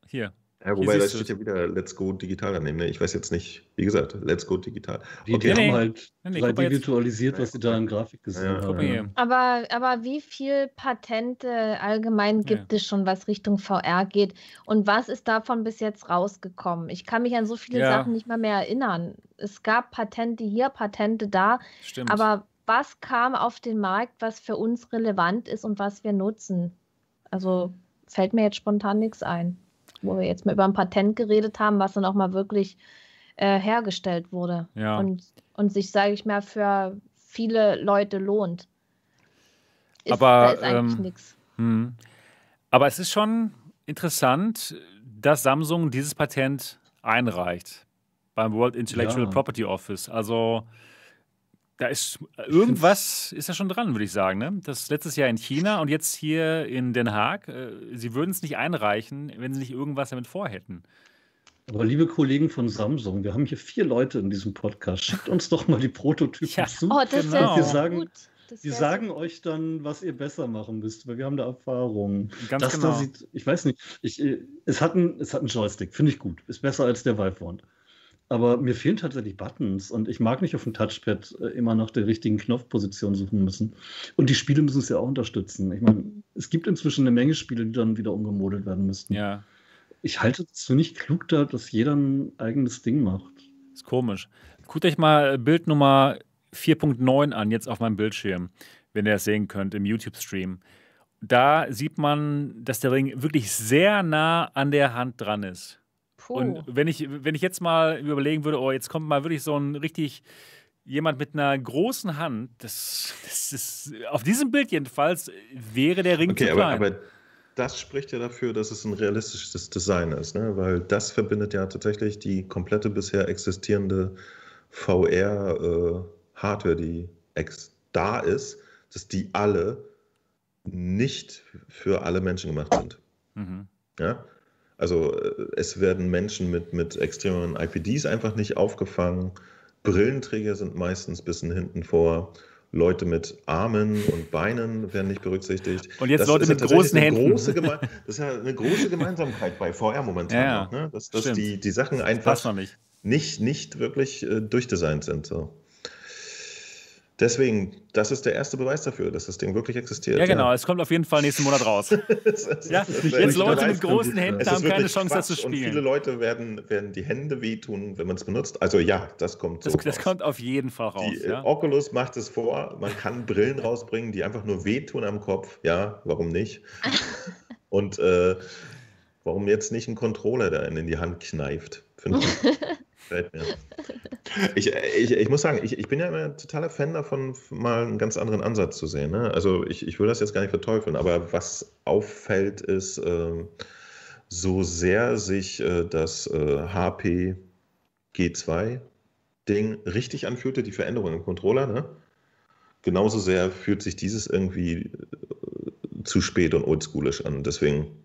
Hier. Ja, wobei, da steht ja wieder Let's Go Digital daneben. Ne? Ich weiß jetzt nicht, wie gesagt, Let's Go Digital. Die, okay. die nee, haben halt nee, nee, 3D visualisiert, was sie da in Grafik gesehen ja, haben. Ja. Aber, aber wie viele Patente allgemein gibt es schon, was Richtung VR geht? Und was ist davon bis jetzt rausgekommen? Ich kann mich an so viele Sachen nicht mal mehr erinnern. Es gab Patente hier, Patente da. Stimmt. Aber was kam auf den Markt, was für uns relevant ist und was wir nutzen? Also fällt mir jetzt spontan nichts ein wo wir jetzt mal über ein Patent geredet haben, was dann auch mal wirklich äh, hergestellt wurde ja. und, und sich, sage ich mal, für viele Leute lohnt. Ist, aber, da ist eigentlich ähm, nichts. Hm. Aber es ist schon interessant, dass Samsung dieses Patent einreicht beim World Intellectual ja. Property Office. Also da ist irgendwas ist da schon dran, würde ich sagen. Ne? Das letztes Jahr in China und jetzt hier in Den Haag. Äh, sie würden es nicht einreichen, wenn sie nicht irgendwas damit vorhätten. Aber liebe Kollegen von Samsung, wir haben hier vier Leute in diesem Podcast. Schickt uns doch mal die Prototypen ja, zu. Oh, das genau. wir sagen, gut. Wir sagen so euch dann, was ihr besser machen müsst, weil wir haben da Erfahrung. Ganz das genau. Da sieht, ich weiß nicht, ich, äh, es, hat ein, es hat einen Joystick, finde ich gut. Ist besser als der Vive Wand. Aber mir fehlen tatsächlich Buttons und ich mag nicht auf dem Touchpad äh, immer nach der richtigen Knopfposition suchen müssen. Und die Spiele müssen es ja auch unterstützen. Ich meine, es gibt inzwischen eine Menge Spiele, die dann wieder umgemodelt werden müssten. Ja. Ich halte es für nicht klug da, dass jeder ein eigenes Ding macht. Ist komisch. Guckt euch mal Bild Nummer 4.9 an, jetzt auf meinem Bildschirm, wenn ihr das sehen könnt im YouTube-Stream. Da sieht man, dass der Ring wirklich sehr nah an der Hand dran ist. Puh. Und wenn ich, wenn ich jetzt mal überlegen würde, oh, jetzt kommt mal wirklich so ein richtig jemand mit einer großen Hand, das, das ist, auf diesem Bild jedenfalls, wäre der Ring Okay, zu aber, klein. aber das spricht ja dafür, dass es ein realistisches Design ist, ne? weil das verbindet ja tatsächlich die komplette bisher existierende VR-Hardware, die ex da ist, dass die alle nicht für alle Menschen gemacht sind. mhm. Ja? Also äh, es werden Menschen mit, mit extremen IPDs einfach nicht aufgefangen. Brillenträger sind meistens ein bisschen hinten vor. Leute mit Armen und Beinen werden nicht berücksichtigt. Und jetzt Das Leute ja mit tatsächlich großen Händen. Große das ist ja eine große Gemeinsamkeit bei VR momentan. Ja, ja. noch, ne? Dass, dass die, die Sachen einfach nicht, nicht wirklich äh, durchdesignt sind. So. Deswegen, das ist der erste Beweis dafür, dass das Ding wirklich existiert. Ja, genau. Es kommt auf jeden Fall nächsten Monat raus. Es Ja, es jetzt Leute mit großen Händen haben keine Chance, das zu Quatsch Und viele spielen. Leute werden, werden die Hände wehtun, wenn man es benutzt. Also ja, das kommt so Das, das kommt auf jeden Fall raus. Die, äh, ja. Oculus macht es vor, man kann Brillen rausbringen, die einfach nur wehtun am Kopf. Ja, warum nicht? Und äh, warum jetzt nicht ein Controller, der einen in die Hand kneift? Finde ich. Gefällt mir. Ich, ich, ich muss sagen, ich, ich bin ja immer ein totaler Fan davon, mal einen ganz anderen Ansatz zu sehen. Ne? Also ich, ich will das jetzt gar nicht verteufeln, aber was auffällt, ist, ähm, so sehr sich äh, das äh, HP G2-Ding richtig anfühlte, die Veränderung im Controller, ne? genauso sehr fühlt sich dieses irgendwie äh, zu spät und oldschoolisch an. Deswegen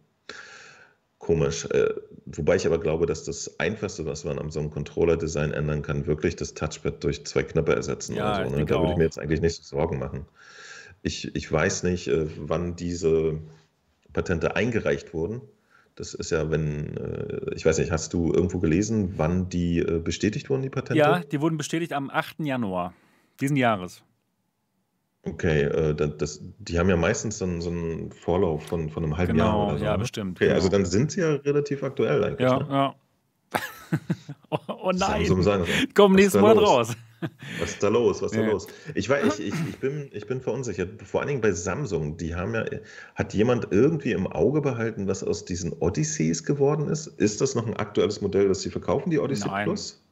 komisch. Äh, wobei ich aber glaube, dass das Einfachste, was man an so einem Controller-Design ändern kann, wirklich das Touchpad durch zwei Knöpfe ersetzen Ja, oder so. Ne? Da würde ich mir jetzt eigentlich nicht so Sorgen machen. Ich, ich weiß nicht, äh, wann diese Patente eingereicht wurden. Das ist ja, wenn, äh, ich weiß nicht, hast du irgendwo gelesen, wann die äh, bestätigt wurden, die Patente? ja, die wurden bestätigt am 8. Januar diesen Jahres. Okay, äh, da- das, die haben ja meistens so einen, so einen Vorlauf von, von einem halben Jahr Genau, oder so. ja, ne? bestimmt. Okay, also genau. dann sind sie ja relativ aktuell eigentlich. Ja, ne? ja. oh, oh nein. Sagen sie. Komm Monat los? raus. Was ist da los? Was ist Ja. da los? Ich, weiß, ich, ich, ich, bin, ich bin verunsichert. Vor allen Dingen bei Samsung. Die haben ja, hat jemand irgendwie im Auge behalten, was aus diesen Odysseys geworden ist? Ist das noch ein aktuelles Modell, das sie verkaufen, die Odyssey Nein. Plus?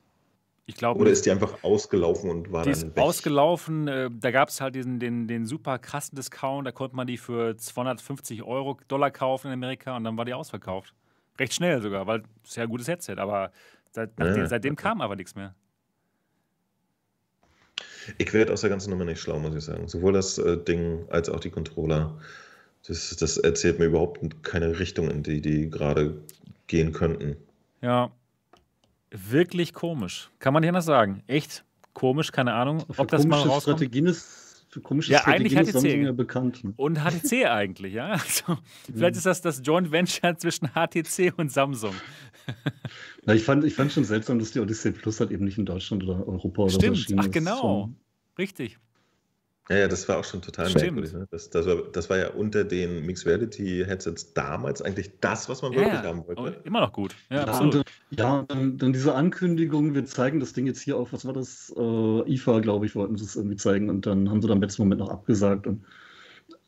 Ich glaube, Oder ist die einfach ausgelaufen und war die dann ist weg? ausgelaufen. Äh, da gab es halt diesen, den, den super krassen Discount. Da konnte man die für 250 Euro Dollar kaufen in Amerika und dann war die ausverkauft. Recht schnell sogar, weil es ist ja ein gutes Headset. Aber seit, nachdem, Ja, seitdem okay. kam aber nichts mehr. Ich werde aus der ganzen Nummer nicht schlau, muss ich sagen. Sowohl das äh, Ding als auch die Controller. Das, das erzählt mir überhaupt keine Richtung, in die die gerade gehen könnten. Ja, wirklich komisch. Kann man nicht anders sagen. Echt komisch, keine Ahnung, Für ob das mal rauskommt. Strategien ist, für komische Ja, eigentlich Strategien ist HTC. Samsung ja bekannt. ne? Und HTC eigentlich, ja. Also, vielleicht ist das das Joint Venture zwischen HTC und Samsung. Na, ich, fand, ich fand schon seltsam, dass die Odyssey Plus halt eben nicht in Deutschland oder Europa oder so Stimmt, erschienen ach ist. genau. Schon- Richtig. Ja, ja, das war auch schon total Stimmt. merkwürdig. Ne? Das, das, war, das war ja unter den Mixed Reality Headsets damals eigentlich das, was man Ja, wirklich ja. haben wollte. Und immer noch gut. Ja, Ja, und, absolut. dann- ja, und dann, dann diese Ankündigung, wir zeigen das Ding jetzt hier auf, was war das? Äh, IFA, glaube ich, wollten sie es irgendwie zeigen und dann haben sie dann im letzten Moment noch abgesagt. Und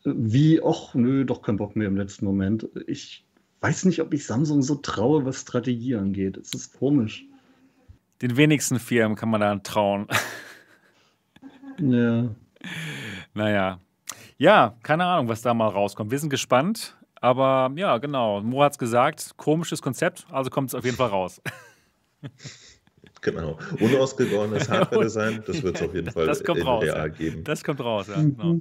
äh, wie, ach nö, doch kein Bock mehr im letzten Moment. Ich weiß nicht, ob ich Samsung so traue, was Strategie angeht. Es ist komisch. Den wenigsten Firmen kann man da trauen. Ja. Naja. Ja, keine Ahnung, was da mal rauskommt. Wir sind gespannt. Aber ja, genau. Mo hat es gesagt, komisches Konzept, also kommt es auf jeden Fall raus. Genau. Unausgegorenes Hardware-Design, das wird es auf jeden Fall Das kommt in raus, real ja. geben. Das kommt raus, ja. Mhm. Genau.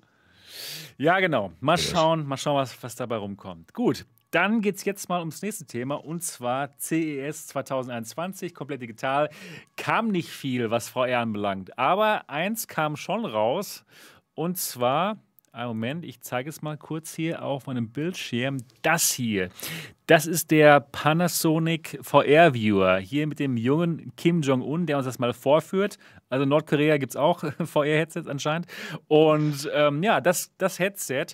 Ja, genau. Mal schauen, mal schauen, was, was dabei rumkommt. Gut, dann geht es jetzt mal ums nächste Thema und zwar CES 2021, komplett digital. Kam nicht viel, was VR anbelangt, aber eins kam schon raus und zwar. Einen Moment, ich zeige es mal kurz hier auf meinem Bildschirm. Das hier, das ist der Panasonic VR Viewer. Hier mit dem jungen Kim Jong-un, der uns das mal vorführt. Also in Nordkorea gibt es auch VR-Headsets anscheinend. Und ähm, ja, das, das Headset,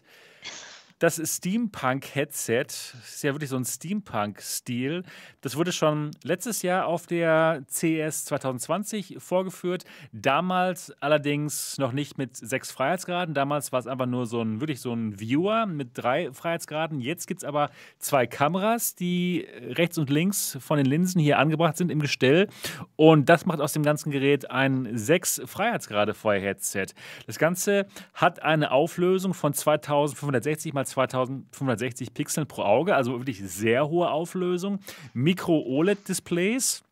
das Steampunk-Headset, ist ja wirklich so ein Steampunk-Stil, das wurde schon letztes Jahr auf der CES 2020 vorgeführt. Damals allerdings noch nicht mit sechs Freiheitsgraden. Damals war es einfach nur so ein, wirklich so ein Viewer mit drei Freiheitsgraden. Jetzt gibt es aber zwei Kameras, die rechts und links von den Linsen hier angebracht sind im Gestell. Und das macht aus dem ganzen Gerät ein sechs Freiheitsgrade Feuer-Headset. Das Ganze hat eine Auflösung von 2560 x 2560 Pixeln pro Auge, also wirklich sehr hohe Auflösung. Micro-OLED-Displays.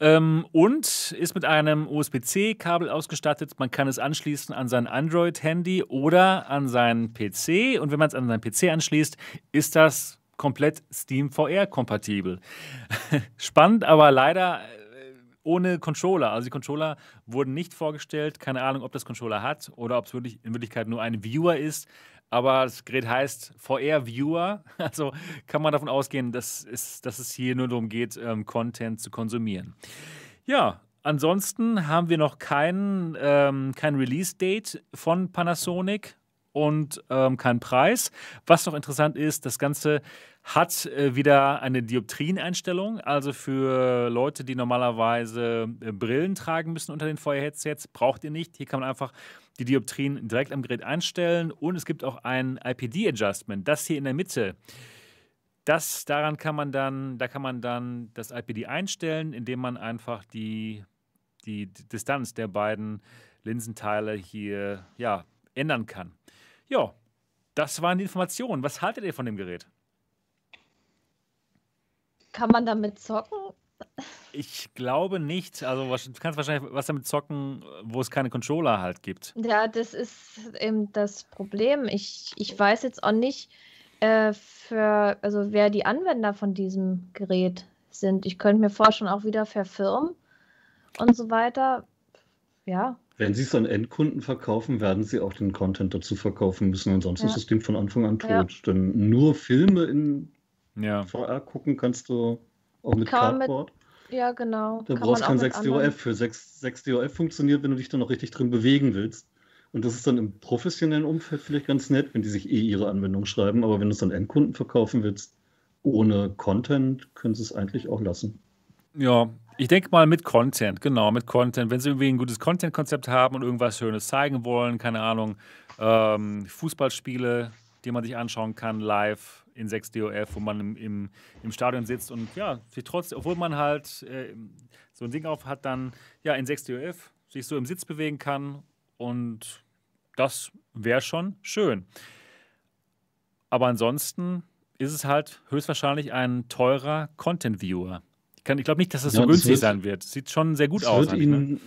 Ähm, und ist mit einem USB-C-Kabel ausgestattet. Man kann es anschließen an sein Android-Handy oder an seinen PC. Und wenn man es an seinen PC anschließt, ist das komplett Steam VR-kompatibel. Spannend, aber leider äh, ohne Controller. Also die Controller wurden nicht vorgestellt. Keine Ahnung, ob das Controller hat oder ob es wirklich in Wirklichkeit nur ein Viewer ist aber das Gerät heißt VR Viewer. Also kann man davon ausgehen, dass es, dass es hier nur darum geht, ähm, Content zu konsumieren. Ja, ansonsten haben wir noch kein, ähm, kein Release-Date von Panasonic und ähm, keinen Preis. Was noch interessant ist, das Ganze hat äh, wieder eine Dioptrieneinstellung. Also für Leute, die normalerweise äh, Brillen tragen müssen unter den Feuerheadsets, braucht ihr nicht. Hier kann man einfach die Dioptrien direkt am Gerät einstellen und es gibt auch ein IPD-Adjustment. Das hier in der Mitte. Das, daran kann man dann, da kann man dann das IPD einstellen, indem man einfach die, die Distanz der beiden Linsenteile hier ja, ändern kann. Ja, das waren die Informationen. Was haltet ihr von dem Gerät? Kann man damit zocken? Ich glaube nicht. Also du kannst wahrscheinlich was damit zocken, wo es keine Controller halt gibt. Ja, das ist eben das Problem. Ich, ich weiß jetzt auch nicht, äh, für, also wer die Anwender von diesem Gerät sind. Ich könnte mir vorstellen, auch wieder für Firmen und so weiter. Ja. Wenn sie es an Endkunden verkaufen, werden sie auch den Content dazu verkaufen müssen. Ansonsten ja. ist das Ding von Anfang an tot. Ja. Denn nur Filme in ja. VR gucken kannst du auch mit Kann Cardboard. Mit, ja, genau. Da Kann brauchst kein 6 DOF. Für 6, 6 DOF funktioniert, wenn du dich dann noch richtig drin bewegen willst. Und das ist dann im professionellen Umfeld vielleicht ganz nett, wenn die sich eh ihre Anwendung schreiben. Aber wenn du es an Endkunden verkaufen willst, ohne Content, können sie es eigentlich auch lassen. Ja, ich denke mal mit Content, genau, mit Content. Wenn sie irgendwie ein gutes Content-Konzept haben und irgendwas Schönes zeigen wollen, keine Ahnung, ähm, Fußballspiele, die man sich anschauen kann, live in 6 DOF, wo man im, im, im Stadion sitzt und ja, sich trotzdem, obwohl man halt äh, so ein Ding auf hat, dann ja in 6 DOF sich so im Sitz bewegen kann und das wäre schon schön. Aber ansonsten ist es halt höchstwahrscheinlich ein teurer Content-Viewer. Ich, ich glaube nicht, dass das ja, so günstig wird, sein wird. Sieht schon sehr gut aus. Ihnen, ne?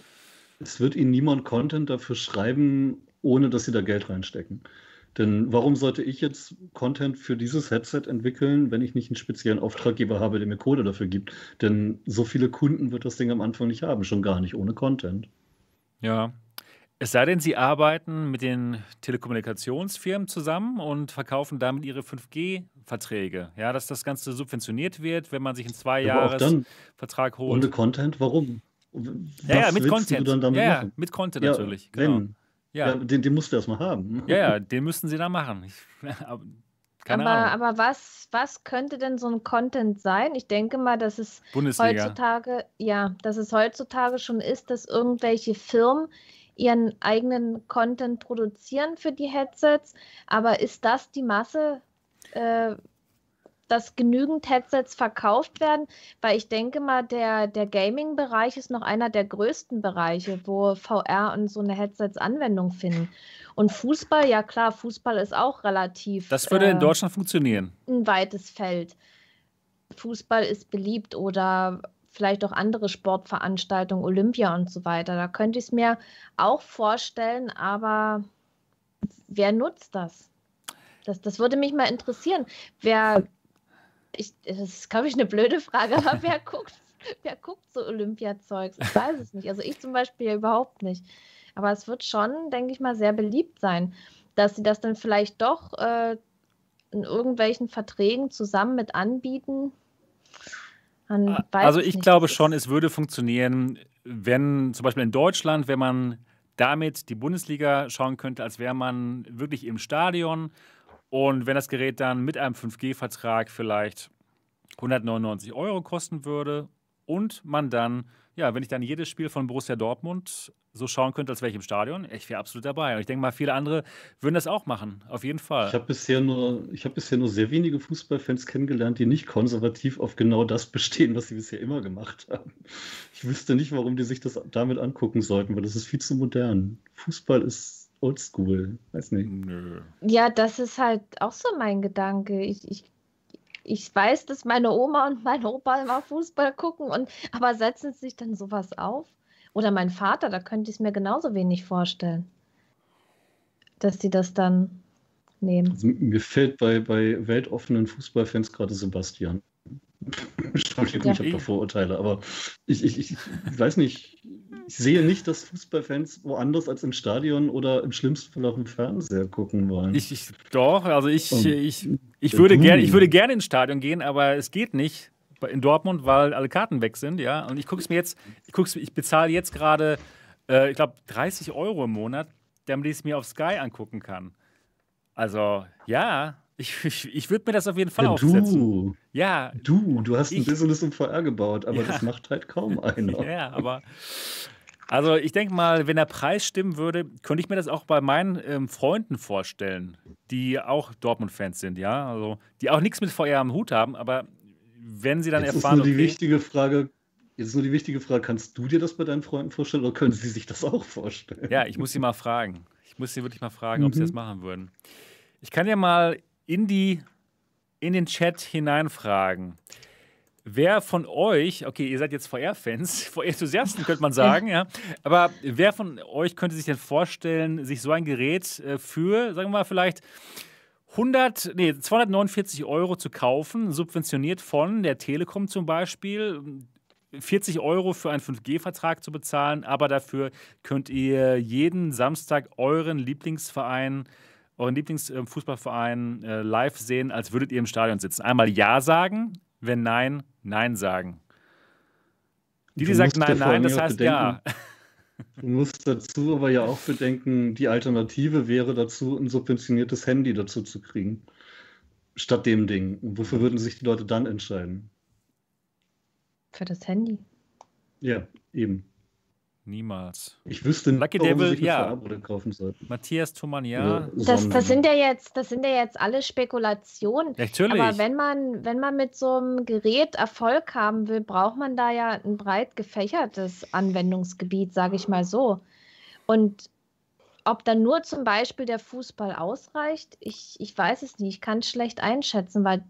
Es wird Ihnen niemand Content dafür schreiben, ohne dass Sie da Geld reinstecken. Denn warum sollte ich jetzt Content für dieses Headset entwickeln, wenn ich nicht einen speziellen Auftraggeber habe, der mir Code dafür gibt? Denn so viele Kunden wird das Ding am Anfang nicht haben, schon gar nicht ohne Content. Ja. Es sei denn, Sie arbeiten mit den Telekommunikationsfirmen zusammen und verkaufen damit Ihre 5G-Verträge. Ja, dass das Ganze subventioniert wird, wenn man sich einen zwei Jahres Vertrag holt. Ohne Content, warum? Was ja, ja, mit Content. ja, ja, mit Content ja, natürlich. Genau. Ja. ja den, den musst du erstmal haben. Ja, ja, den müssten sie da machen. Ich, keine aber, Ahnung. aber was, was könnte denn so ein Content sein? Ich denke mal, dass es Bundesliga. heutzutage, ja, dass es heutzutage schon ist, dass irgendwelche Firmen ihren eigenen Content produzieren für die Headsets. Aber ist das die Masse? Äh, dass genügend Headsets verkauft werden, weil ich denke mal, der, der Gaming-Bereich ist noch einer der größten Bereiche, wo VR und so eine Headsets Anwendung finden. Und Fußball, ja klar, Fußball ist auch relativ. Das würde äh, in Deutschland funktionieren. Ein weites Feld. Fußball ist beliebt oder vielleicht auch andere Sportveranstaltungen, Olympia und so weiter. Da könnte ich es mir auch vorstellen, aber wer nutzt das? Das, das würde mich mal interessieren. Wer, ich, das ist, glaube ich, eine blöde Frage, aber wer guckt, wer guckt so Olympiazeugs? Ich weiß es nicht. Also ich zum Beispiel überhaupt nicht. Aber es wird schon, denke ich mal, sehr beliebt sein, dass sie das dann vielleicht doch äh, in irgendwelchen Verträgen zusammen mit anbieten. also ich nicht, glaube schon, es würde funktionieren, wenn zum Beispiel in Deutschland, wenn man damit die Bundesliga schauen könnte, als wäre man wirklich im Stadion Und wenn das Gerät dann mit einem 5G-Vertrag vielleicht 199 Euro kosten würde und man dann, ja, wenn ich dann jedes Spiel von Borussia Dortmund so schauen könnte, als wäre ich im Stadion, ich wäre absolut dabei. Und ich denke mal, viele andere würden das auch machen, auf jeden Fall. Ich habe bisher, nur, hab bisher nur sehr wenige Fußballfans kennengelernt, die nicht konservativ auf genau das bestehen, was sie bisher immer gemacht haben. Ich wüsste nicht, warum die sich das damit angucken sollten, weil das ist viel zu modern. Fußball ist oldschool, weiß nicht. Nö. Ja, das ist halt auch so mein Gedanke. Ich, ich ich weiß, dass meine Oma und mein Opa immer Fußball gucken, und, aber setzen sie sich dann sowas auf? Oder mein Vater, da könnte ich es mir genauso wenig vorstellen, dass sie das dann nehmen. Also, mir fällt bei, bei weltoffenen Fußballfans gerade Sebastian. Entschuldigung, ja. ich habe da Vorurteile, aber ich, ich, ich, weiß nicht, ich sehe nicht, dass Fußballfans woanders als im Stadion oder im schlimmsten Fall auch im Fernseher gucken wollen. Ich, ich doch, also ich, ich, ich, würde gerne, ich würde gerne ins Stadion gehen, aber es geht nicht in Dortmund, weil alle Karten weg sind, ja. Und ich gucke es mir jetzt, ich, guck's, ich bezahle jetzt gerade, äh, ich glaube, 30 Euro im Monat, damit ich es mir auf Sky angucken kann. Also, ja, ich, ich, ich würde mir das auf jeden Fall ja, aufsetzen. Du, ja. Du, du hast ich, ein Business im VR gebaut, aber ja. das macht halt kaum einer. ja, aber. Also ich denke mal, wenn der Preis stimmen würde, könnte ich mir das auch bei meinen ähm, Freunden vorstellen, die auch Dortmund-Fans sind, ja. Also die auch nichts mit VR am Hut haben, aber wenn sie dann jetzt erfahren. Ist nur die okay, wichtige Frage, Jetzt ist nur die wichtige Frage: Kannst du dir das bei deinen Freunden vorstellen oder können sie sich das auch vorstellen? Ja, ich muss sie mal fragen. Ich muss sie wirklich mal fragen, mhm. ob sie das mhm. machen würden. Ich kann ja mal in, die, in den Chat hineinfragen. Wer von euch, okay, ihr seid jetzt VR-Fans, VR-Enthusiasten könnte man sagen, ja, aber wer von euch könnte sich denn vorstellen, sich so ein Gerät äh, für, sagen wir mal, vielleicht 100, nee, 249 Euro zu kaufen, subventioniert von der Telekom zum Beispiel, 40 Euro für einen 5G-Vertrag zu bezahlen, aber dafür könnt ihr jeden Samstag euren Lieblingsverein euren Lieblingsfußballverein äh, live sehen, als würdet ihr im Stadion sitzen? Einmal Ja sagen, wenn Nein, Nein sagen. Die, die sagt Nein, Nein, das heißt bedenken, Ja. Du musst dazu aber ja auch bedenken, die Alternative wäre dazu, ein subventioniertes Handy dazu zu kriegen. Statt dem Ding. Und wofür würden sich die Leute dann entscheiden? Für das Handy. Ja, eben. Niemals. Ich wüsste nicht, Lucky warum Devil, ja. kaufen sollten. Matthias Thumann, ja. Das, das, sind ja jetzt, das sind ja jetzt alle Spekulationen. Natürlich. Aber wenn man, wenn man mit so einem Gerät Erfolg haben will, braucht man da ja ein breit gefächertes Anwendungsgebiet, sage ich mal so. Und ob dann nur zum Beispiel der Fußball ausreicht, ich, ich weiß es nicht. Ich kann es schlecht einschätzen, weil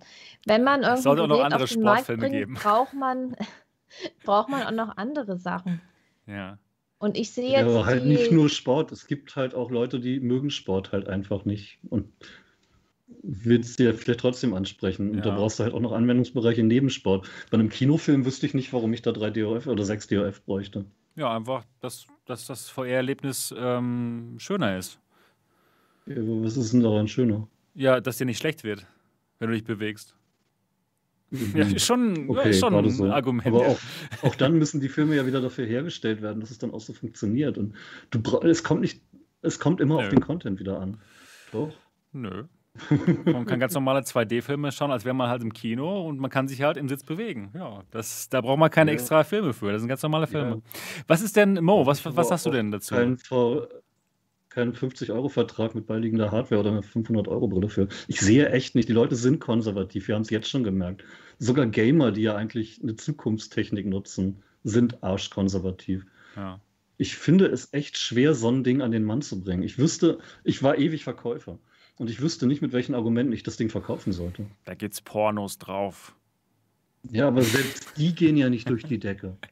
wenn man irgendwie Gerät auf den Markt bringt, braucht man, braucht man auch noch andere Sachen. Ja. Und ich sehe jetzt. Ja, halt die... nicht nur Sport. Es gibt halt auch Leute, die mögen Sport halt einfach nicht. Und willst du ja vielleicht trotzdem ansprechen. Und ja. da brauchst du halt auch noch Anwendungsbereiche neben Sport. Bei einem Kinofilm wüsste ich nicht, warum ich da 3 DOF oder 6 DOF bräuchte. Ja, einfach, dass, dass das VR-Erlebnis ähm, schöner ist. Ja, was ist denn daran schöner? Ja, dass dir nicht schlecht wird, wenn du dich bewegst. Ja, schon, okay, schon ein so. Argument. Aber auch, auch, dann müssen die Filme ja wieder dafür hergestellt werden, dass es dann auch so funktioniert. Und du es kommt nicht, es kommt immer Nö. auf den Content wieder an. Doch? Nö. Man kann ganz normale 2D-Filme schauen, als wäre man halt im Kino und man kann sich halt im Sitz bewegen. Ja, das, da braucht man keine ja. extra Filme für. Das sind ganz normale Filme. Ja. Was ist denn, Mo, was, was hast du denn dazu? Kein v keinen 50-Euro-Vertrag mit beiliegender Hardware oder eine 500-Euro-Brille für. Ich sehe echt nicht. Die Leute sind konservativ. Wir haben es jetzt schon gemerkt. Sogar Gamer, die ja eigentlich eine Zukunftstechnik nutzen, sind arschkonservativ. Ja. Ich finde es echt schwer, so ein Ding an den Mann zu bringen. Ich wüsste, ich war ewig Verkäufer. Und ich wüsste nicht, mit welchen Argumenten ich das Ding verkaufen sollte. Da gibt's Pornos drauf. Ja, aber selbst die gehen ja nicht durch die Decke.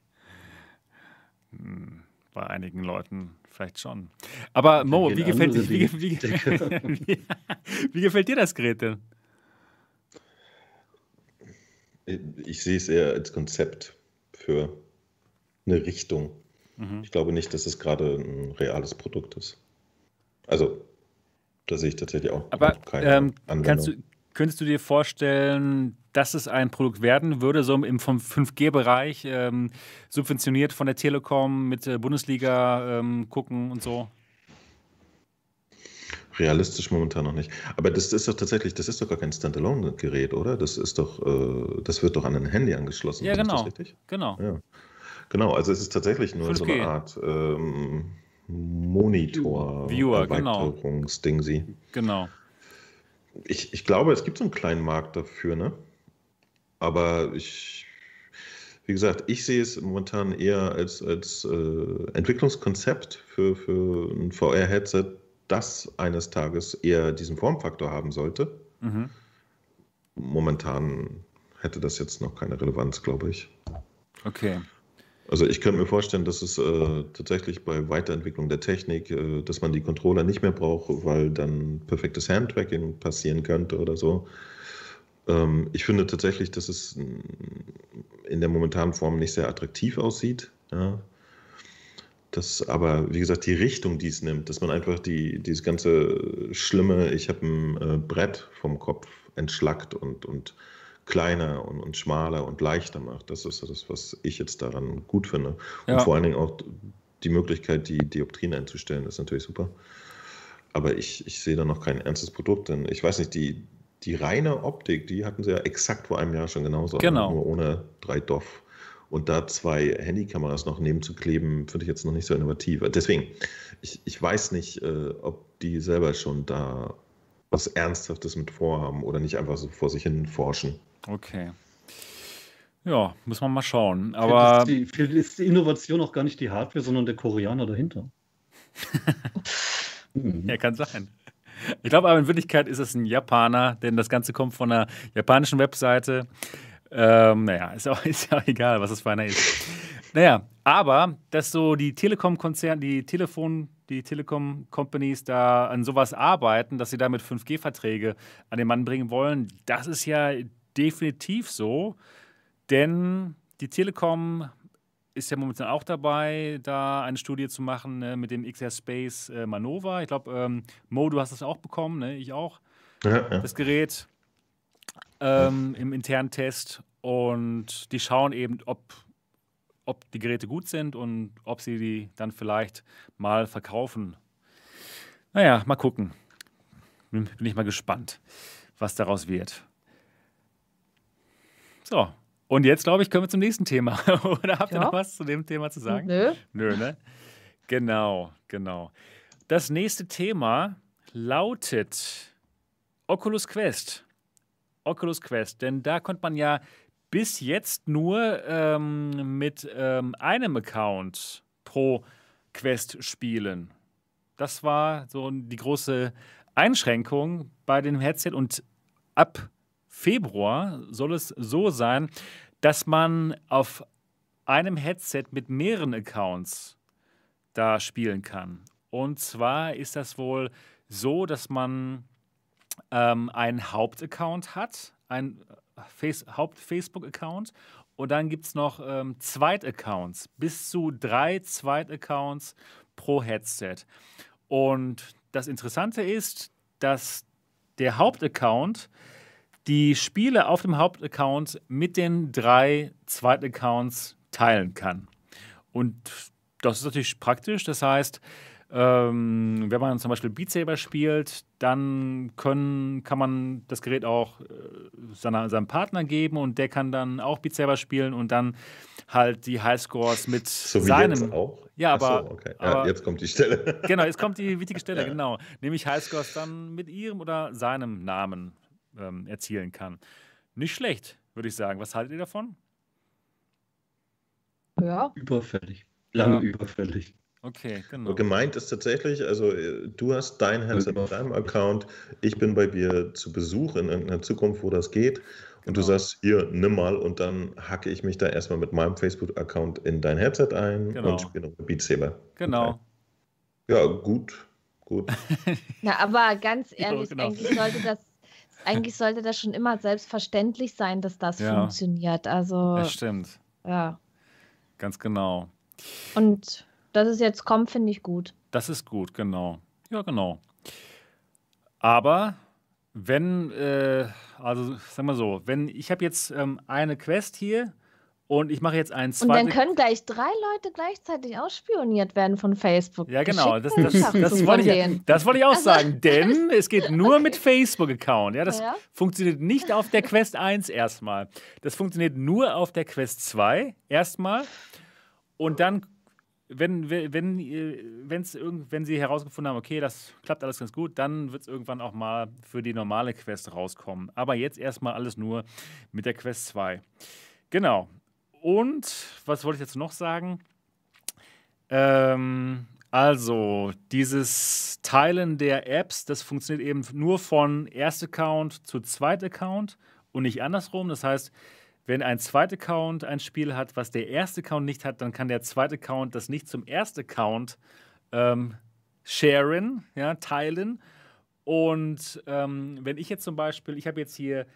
Hm, bei einigen Leuten vielleicht schon. Aber Mo, wie gefällt, wie, wie, wie, wie gefällt dir das Gerät denn? Ich sehe es eher als Konzept für eine Richtung. Mhm. Ich glaube nicht, dass es gerade ein reales Produkt ist. Also, da sehe ich tatsächlich auch Aber keine ähm, kannst du, könntest du dir vorstellen, dass es ein Produkt werden würde, so im vom 5G-Bereich, ähm, subventioniert von der Telekom mit der Bundesliga ähm, gucken und so? realistisch momentan noch nicht. Aber das ist doch tatsächlich, das ist doch gar kein Standalone-Gerät, oder? Das ist doch, äh, das wird doch an ein Handy angeschlossen. Ja, genau. richtig? Genau. Ja. Genau, also es ist tatsächlich nur so 5G. eine Art ähm, Monitor, Viewer, genau. Genau. Ich, ich glaube, es gibt so einen kleinen Markt dafür, ne? Aber ich, wie gesagt, ich sehe es momentan eher als, als äh, Entwicklungskonzept für, für ein VR-Headset, das eines Tages eher diesen Formfaktor haben sollte. Mhm. Momentan hätte das jetzt noch keine Relevanz, glaube ich. Okay. Also ich könnte mir vorstellen, dass es äh, tatsächlich bei Weiterentwicklung der Technik, äh, dass man die Controller nicht mehr braucht, weil dann perfektes Handtracking passieren könnte oder so. Ähm, ich finde tatsächlich, dass es mm, in der momentanen Form nicht sehr attraktiv aussieht. Ja. Das aber, wie gesagt, die Richtung, die es nimmt, dass man einfach die, dieses ganze schlimme, ich habe ein äh, Brett vom Kopf entschlackt und, und kleiner und, und schmaler und leichter macht. Das ist das, was ich jetzt daran gut finde. Und Ja. vor allen Dingen auch die Möglichkeit, die Dioptrien einzustellen, ist natürlich super. Aber ich, ich sehe da noch kein ernstes Produkt, denn ich weiß nicht, die, die reine Optik, die hatten sie ja exakt vor einem Jahr schon genauso, Genau. nur ohne drei DOF. Und da zwei Handykameras noch neben zu kleben, finde ich jetzt noch nicht so innovativ. Deswegen, ich, ich weiß nicht, äh, ob die selber schon da was Ernsthaftes mit vorhaben oder nicht einfach so vor sich hin forschen. Okay. Ja, muss man mal schauen. Vielleicht Aber ist die, vielleicht ist die Innovation auch gar nicht die Hardware, sondern der Koreaner dahinter. Mhm. ja, kann sein. Ich glaube aber in Wirklichkeit ist es ein Japaner, denn das Ganze kommt von einer japanischen Webseite. Ähm, naja, ist auch, ist ja egal, was das für einer ist. Naja, aber dass so die Telekom-Konzerne, die Telefon, die Telekom-Companies da an sowas arbeiten, dass sie damit 5G-Verträge an den Mann bringen wollen, das ist ja definitiv so. Denn die Telekom ist ja momentan auch dabei, da eine Studie zu machen ne, mit dem XR Space äh, Manova. Ich glaube, ähm, Mo, du hast das auch bekommen, ne? ich auch, Ja, ja. das Gerät ähm, im internen Test. Und die schauen eben, ob, ob die Geräte gut sind und ob sie die dann vielleicht mal verkaufen. Naja, mal gucken. Bin, bin ich mal gespannt, was daraus wird. So, und jetzt glaube ich, können wir zum nächsten Thema. Oder habt ihr Ja. noch was zu dem Thema zu sagen? Nö. Nö, ne? Genau, genau. Das nächste Thema lautet Oculus Quest. Oculus Quest, denn da konnte man ja bis jetzt nur ähm, mit ähm, einem Account pro Quest spielen. Das war so die große Einschränkung bei dem Headset und ab Februar soll es so sein, dass man auf einem Headset mit mehreren Accounts da spielen kann. Und zwar ist das wohl so, dass man ähm, einen Hauptaccount hat, einen Face Haupt-Facebook-Account und dann gibt es noch ähm, Zweitaccounts, bis zu drei Zweitaccounts pro Headset. Und das Interessante ist, dass der Hauptaccount die Spiele auf dem Hauptaccount mit den drei Zweitaccounts teilen kann. Und das ist natürlich praktisch. Das heißt, ähm, wenn man zum Beispiel Beat Saber spielt, dann können, kann man das Gerät auch äh, seiner, seinem Partner geben und der kann dann auch Beat Saber spielen und dann halt die Highscores mit So wie seinem. jetzt auch. Ja, Ach so, aber- okay. ja, aber- jetzt kommt die Stelle. Genau, jetzt kommt die wichtige Stelle, Ja. genau. Nämlich Highscores dann mit ihrem oder seinem Namen ähm, erzielen kann. Nicht schlecht, würde ich sagen. Was haltet ihr davon? Ja. Überfällig. Lange Ja. überfällig. Okay, genau. Aber Gemeint ist tatsächlich, also äh, du hast dein Headset auf deinem Account, ich bin bei dir zu Besuch in irgendeiner Zukunft, wo das geht. Und du Genau. sagst, hier, nimm mal und dann hacke ich mich da erstmal mit meinem Facebook-Account in dein Headset ein Genau. und spiele noch Beat Saber. Genau. Okay. Ja, gut, gut. Na, aber ganz Ja, ehrlich, genau. eigentlich sollte das eigentlich sollte das schon immer selbstverständlich sein, dass das Ja. funktioniert. Also, Das stimmt. ja. Ganz genau. Und dass es jetzt kommt, finde ich gut. Das ist gut, genau. Ja, genau. Aber wenn, äh, also sagen wir so, wenn ich habe jetzt ähm, eine Quest hier Und ich mache jetzt einen Und dann können gleich drei Leute gleichzeitig ausspioniert werden von Facebook. Ja, genau. Das, das, das, wollte ich, das wollte ich auch Also- sagen, denn es geht nur mit Facebook-Account. Ja, das Ja. funktioniert nicht auf der Quest 1 erstmal. Das funktioniert nur auf der Quest 2 erstmal. Und dann, wenn, wenn, wenn, äh, wenn's irgend, wenn sie herausgefunden haben, okay, das klappt alles ganz gut, dann wird es irgendwann auch mal für die normale Quest rauskommen. Aber jetzt erstmal alles nur mit der Quest 2. Genau. Und was wollte ich jetzt noch sagen? Ähm, also, dieses Teilen der Apps, das funktioniert eben nur von Erst-Account zu Zweit-Account und nicht andersrum. Das heißt, wenn ein Zweit-Account ein Spiel hat, was der Erst-Account nicht hat, dann kann der Zweit-Account das nicht zum Erst-Account ähm, sharen, ja, teilen. Und ähm, wenn ich jetzt zum Beispiel, ich habe jetzt hier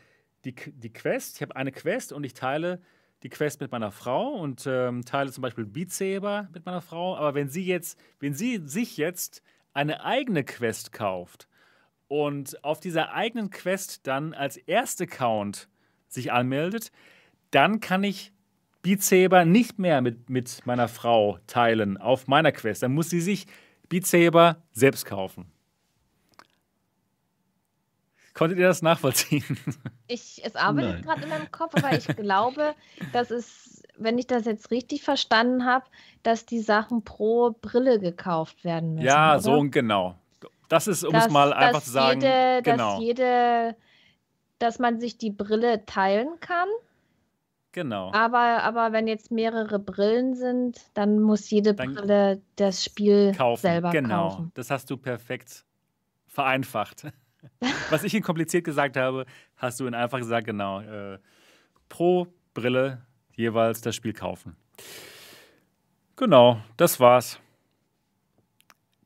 die, die Quest, ich habe eine Quest und ich teile die Quest mit meiner Frau und ähm, teile zum Beispiel Beat Saber mit meiner Frau. Aber wenn sie jetzt, wenn sie sich jetzt eine eigene Quest kauft und auf dieser eigenen Quest dann als Erst-Account sich anmeldet, dann kann ich Beat Saber nicht mehr mit, mit meiner Frau teilen auf meiner Quest. Dann muss sie sich Beat Saber selbst kaufen. Konntet ihr das nachvollziehen? Ich, es arbeitet gerade in meinem Kopf, aber ich glaube, dass es, wenn ich das jetzt richtig verstanden habe, dass die Sachen pro Brille gekauft werden müssen. ja, oder? so genau. Das ist, um dass, es mal einfach zu sagen, jede, genau, dass jede, dass man sich die Brille teilen kann, genau. aber, aber wenn jetzt mehrere Brillen sind, dann muss jede Dann Brille das Spiel kaufen. selber genau, kaufen. das hast du perfekt vereinfacht. Was ich in kompliziert gesagt habe, hast du in einfach gesagt, genau. Äh, pro Brille jeweils das Spiel kaufen. Genau, das war's.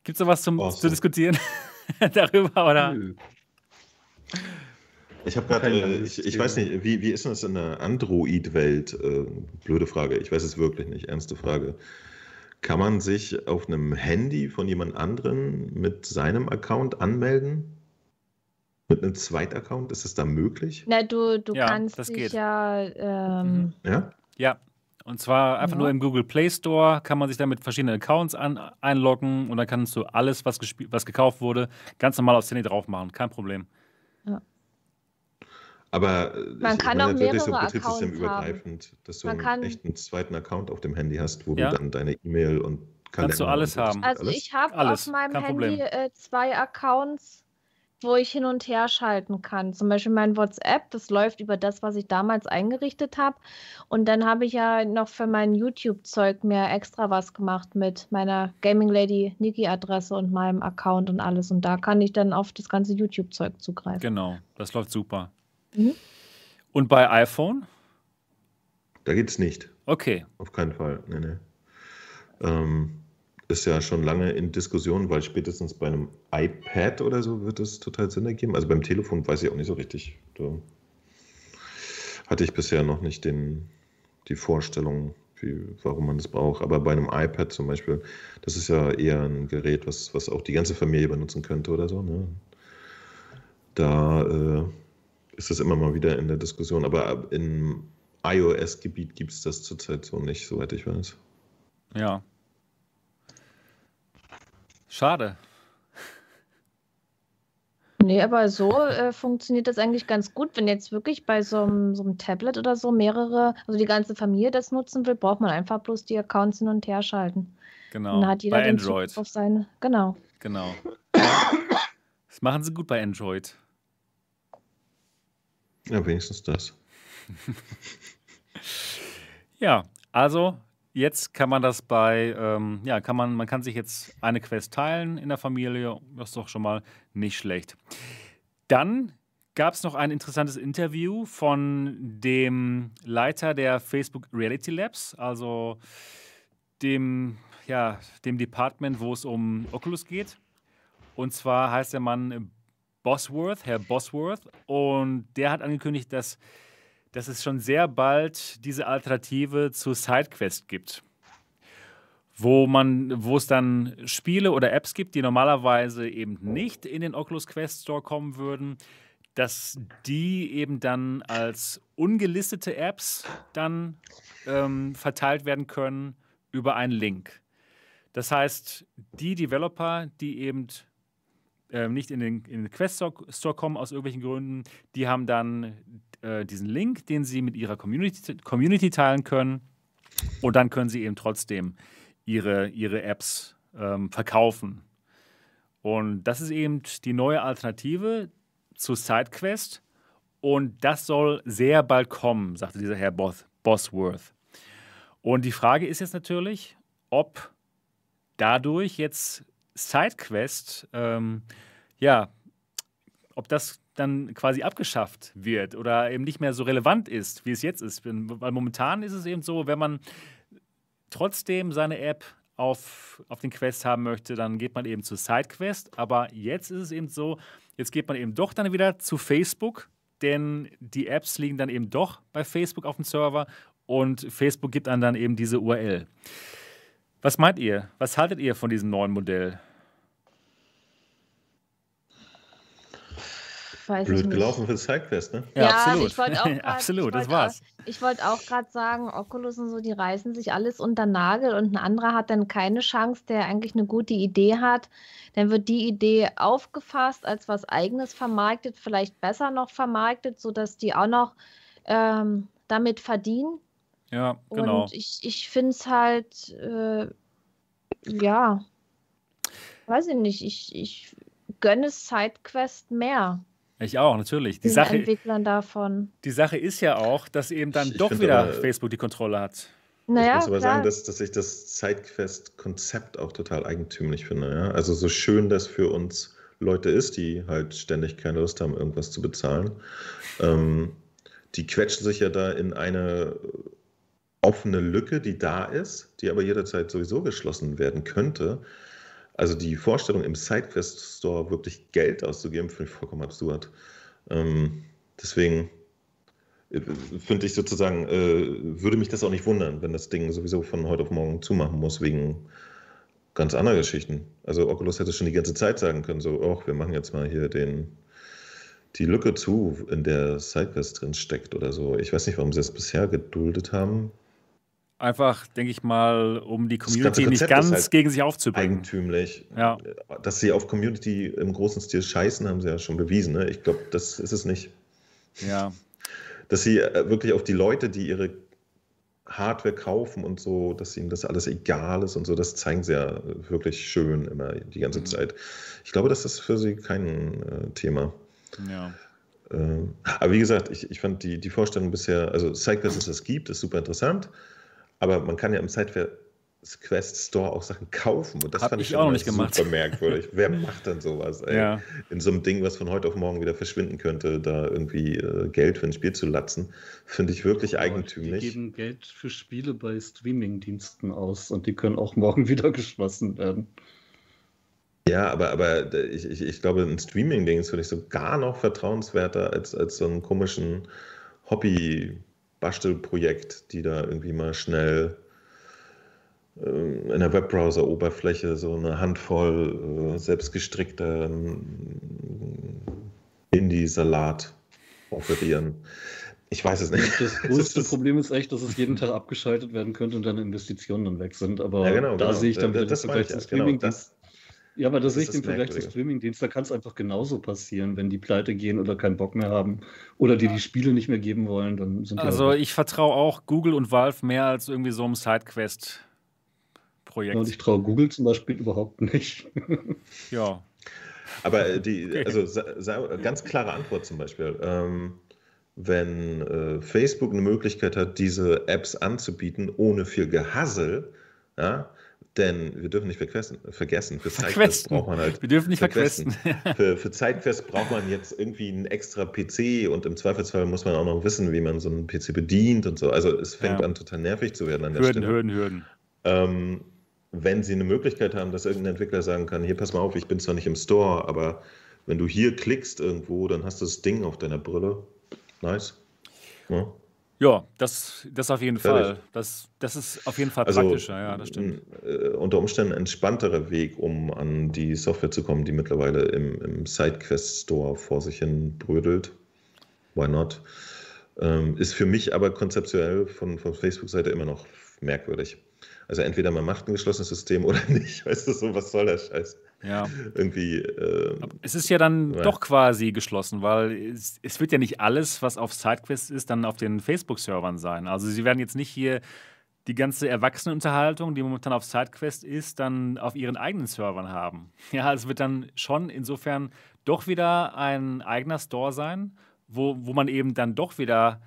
Gibt es noch was zum, zu Awesome. diskutieren darüber? Oder? Nö. Ich habe gerade, äh, ich, ich weiß nicht, wie, wie ist denn das in der Android-Welt? Äh, blöde Frage, ich weiß es wirklich nicht, ernste Frage. Kann man sich auf einem Handy von jemand anderen mit seinem Account anmelden? Mit einem Zweitaccount? Ist es da möglich? Na, du, du Ja, kannst das dich geht. ja ähm, Mhm. Ja? Ja. Und zwar einfach Ja. nur im Google Play Store kann man sich da mit verschiedenen Accounts an, einloggen und dann kannst du alles, was, gespielt, was gekauft wurde, ganz normal aufs Handy drauf machen. Kein Problem. Aber äh, Man ich kann meine auch wirklich so mehrere betriebssystemübergreifend, dass du Man einen echten zweiten Account auf dem Handy hast, wo Ja. du dann deine E-Mail und Kannst du Kalender alles haben. Also alles? ich habe auf meinem kein Handy Problem. äh, zwei Accounts, wo ich hin und her schalten kann. Zum Beispiel mein WhatsApp, das läuft über das, was ich damals eingerichtet habe. Und dann habe ich ja noch für mein YouTube-Zeug mir extra was gemacht mit meiner Gaming Lady Niki-Adresse und meinem Account und alles. Und da kann ich dann auf das ganze YouTube-Zeug zugreifen. Genau, das läuft super. Mhm. Und bei iPhone? Da geht's nicht. Okay, Auf keinen Fall. Nee, nee. Ähm, ist ja schon lange in Diskussion, weil spätestens bei einem iPad oder so wird es total Sinn ergeben. Also beim Telefon weiß ich auch nicht so richtig. Da hatte ich bisher noch nicht den, die Vorstellung, wie, warum man das braucht. Aber bei einem iPad zum Beispiel, das ist ja eher ein Gerät, was, was auch die ganze Familie benutzen könnte oder so. Ne? Da äh, ist das immer mal wieder in der Diskussion. Aber im iOS-Gebiet gibt es das zurzeit so nicht, soweit ich weiß. ja. Schade. Nee, aber so äh, funktioniert das eigentlich ganz gut. Wenn jetzt wirklich bei so einem, Tablet oder so mehrere, also die ganze Familie das nutzen will, braucht man einfach bloß die Accounts hin und her schalten. Genau. Dann hat jeder bei den Android. Zugriff auf seine. Genau. Genau. Das machen sie gut bei Android. Ja, wenigstens das. Ja, also jetzt kann man das bei, ähm, ja, kann man, man kann sich jetzt eine Quest teilen in der Familie. Das ist doch schon mal nicht schlecht. Dann gab es noch ein interessantes Interview von dem Leiter der Facebook Reality Labs, also dem, ja, dem Department, wo es um Oculus geht. Und zwar heißt der Mann Bosworth, Herr Bosworth. Und der hat angekündigt, dass dass es schon sehr bald diese Alternative zu SideQuest gibt. Wo, man, wo es dann Spiele oder Apps gibt, die normalerweise eben nicht in den Oculus Quest Store kommen würden, dass die eben dann als ungelistete Apps dann ähm, verteilt werden können über einen Link. Das heißt, die Developer, die eben äh, nicht in den, in den Quest Store kommen aus irgendwelchen Gründen, die haben dann äh, diesen Link, den sie mit ihrer Community, Community teilen können. Und dann können sie eben trotzdem ihre, ihre Apps ähm, verkaufen. Und das ist eben die neue Alternative zu SideQuest. Und das soll sehr bald kommen, sagte dieser Herr Bos Bosworth. Und die Frage ist jetzt natürlich, ob dadurch jetzt SideQuest, ähm, ja, ob das dann quasi abgeschafft wird oder eben nicht mehr so relevant ist, wie es jetzt ist. Weil momentan ist es eben so, wenn man trotzdem seine App auf, auf den Quest haben möchte, dann geht man eben zu SideQuest. Aber jetzt ist es eben so, jetzt geht man eben doch dann wieder zu Facebook, denn die Apps liegen dann eben doch bei Facebook auf dem Server und Facebook gibt dann dann eben diese URL. Was meint ihr? Was haltet ihr von diesem neuen Modell? Weiß Blöd ich nicht. gelaufen für SideQuest, ne? Ja, ja absolut. Ich auch grad, absolut, das war's. Auch, ich wollte auch gerade sagen, Oculus und so, die reißen sich alles unter Nagel und ein anderer hat dann keine Chance, der eigentlich eine gute Idee hat. Dann wird die Idee aufgefasst, als was Eigenes vermarktet, vielleicht besser noch vermarktet, sodass die auch noch ähm, damit verdienen. Ja, genau. Und ich, ich finde es halt, äh, ja, weiß ich nicht, ich, ich gönne SideQuest mehr. Ich auch, natürlich. Die Sache, Entwicklern davon. Die Sache ist ja auch, dass eben dann ich doch wieder aber, Facebook die Kontrolle hat. Naja, ich muss aber klar. sagen, dass, dass ich das Sidequest-Konzept auch total eigentümlich finde. Ja? Also so schön das für uns Leute ist, die halt ständig keine Lust haben, irgendwas zu bezahlen. Ähm, die quetschen sich ja da in eine offene Lücke, die da ist, die aber jederzeit sowieso geschlossen werden könnte. Also die Vorstellung, im SideQuest Store wirklich Geld auszugeben, finde ich vollkommen absurd. Ähm, deswegen äh, finde ich sozusagen, äh, würde mich das auch nicht wundern, wenn das Ding sowieso von heute auf morgen zumachen muss, wegen ganz anderer Geschichten. Also Oculus hätte schon die ganze Zeit sagen können, so, oh, wir machen jetzt mal hier den, die Lücke zu, in der SideQuest drin steckt oder so. Ich weiß nicht, warum sie das bisher geduldet haben. Einfach, denke ich mal, um die Community nicht ganz halt gegen sich aufzubringen. Eigentümlich. Ja. Dass sie auf Community im großen Stil scheißen, haben sie ja schon bewiesen. Ne? Ich glaube, das ist es nicht. Ja. Dass sie äh, wirklich auf die Leute, die ihre Hardware kaufen und so, dass ihnen das alles egal ist und so, das zeigen sie ja wirklich schön immer die ganze mhm. Zeit. Ich glaube, das ist für sie kein äh, Thema. Ja. Äh, aber wie gesagt, ich, ich fand die, die Vorstellung bisher, also zeigt, dass es das gibt, ist super interessant. Aber man kann ja im SideQuest Store auch Sachen kaufen. Und das Hab fand ich, ich auch noch nicht gemacht. super merkwürdig. Wer macht denn sowas? Ey? Ja. In so einem Ding, was von heute auf morgen wieder verschwinden könnte, da irgendwie äh, Geld für ein Spiel zu latzen, finde ich wirklich Aber eigentümlich. Die geben Geld für Spiele bei Streamingdiensten aus und die können auch morgen wieder geschlossen werden. Ja, aber, aber ich, ich, ich glaube, ein Streaming-Ding ist für so gar noch vertrauenswerter als, als so einen komischen Hobby- Bastelprojekt, die da irgendwie mal schnell äh, in der Webbrowser-Oberfläche so eine Handvoll äh, selbstgestrickter Indie-Salat offerieren. Ich weiß es nicht. Das größte Problem ist echt, dass es jeden Tag abgeschaltet werden könnte und deine Investitionen dann weg sind. Aber ja, genau, da genau. sehe ich dann wieder das, das, das Streaming. Genau, das, ja, aber das, das sehe ich im Vergleich zu Streamingdienst, da kann es einfach genauso passieren, wenn die pleite gehen oder keinen Bock mehr haben oder die ja. die Spiele nicht mehr geben wollen, dann sind Also ich vertraue auch Google und Valve mehr als irgendwie so einem Sidequest-Projekt. Und ich traue Google zum Beispiel überhaupt nicht. ja. Aber äh, die, also ganz klare Antwort zum Beispiel. Ähm, wenn äh, Facebook eine Möglichkeit hat, diese Apps anzubieten, ohne viel Gehassel, ja, denn wir dürfen nicht vergessen, vergessen für Zeitquest braucht man halt. Wir dürfen nicht vergessen. für, für Zeitquest braucht man jetzt irgendwie einen extra PC und im Zweifelsfall muss man auch noch wissen, wie man so einen PC bedient und so. Also es fängt ja. an, total nervig zu werden an der Hürden, Stelle. Hürden, Hürden. Ähm, wenn sie eine Möglichkeit haben, dass irgendein Entwickler sagen kann, hier pass mal auf, ich bin zwar nicht im Store, aber wenn du hier klickst irgendwo, dann hast du das Ding auf deiner Brille. Nice. Ja. Ja, das, das auf jeden Fertig. Fall. Das, das ist auf jeden Fall Also praktischer, ja, das stimmt. äh, unter Umständen ein entspannterer Weg, um an die Software zu kommen, die mittlerweile im, im SideQuest Store vor sich hin brödelt. Why not? Ähm, ist für mich aber konzeptuell von, von Facebook-Seite immer noch merkwürdig. Also entweder man macht ein geschlossenes System oder nicht. Weißt du, so was soll der Scheiß? Ja. Irgendwie. Äh, Es ist ja dann Ja. doch quasi geschlossen, weil es, es wird ja nicht alles, was auf SideQuest ist, dann auf den Facebook-Servern sein. Also sie werden jetzt nicht hier die ganze Erwachsenenunterhaltung, die momentan auf SideQuest ist, dann auf ihren eigenen Servern haben. Ja, es wird dann schon insofern doch wieder ein eigener Store sein, wo, wo man eben dann doch wieder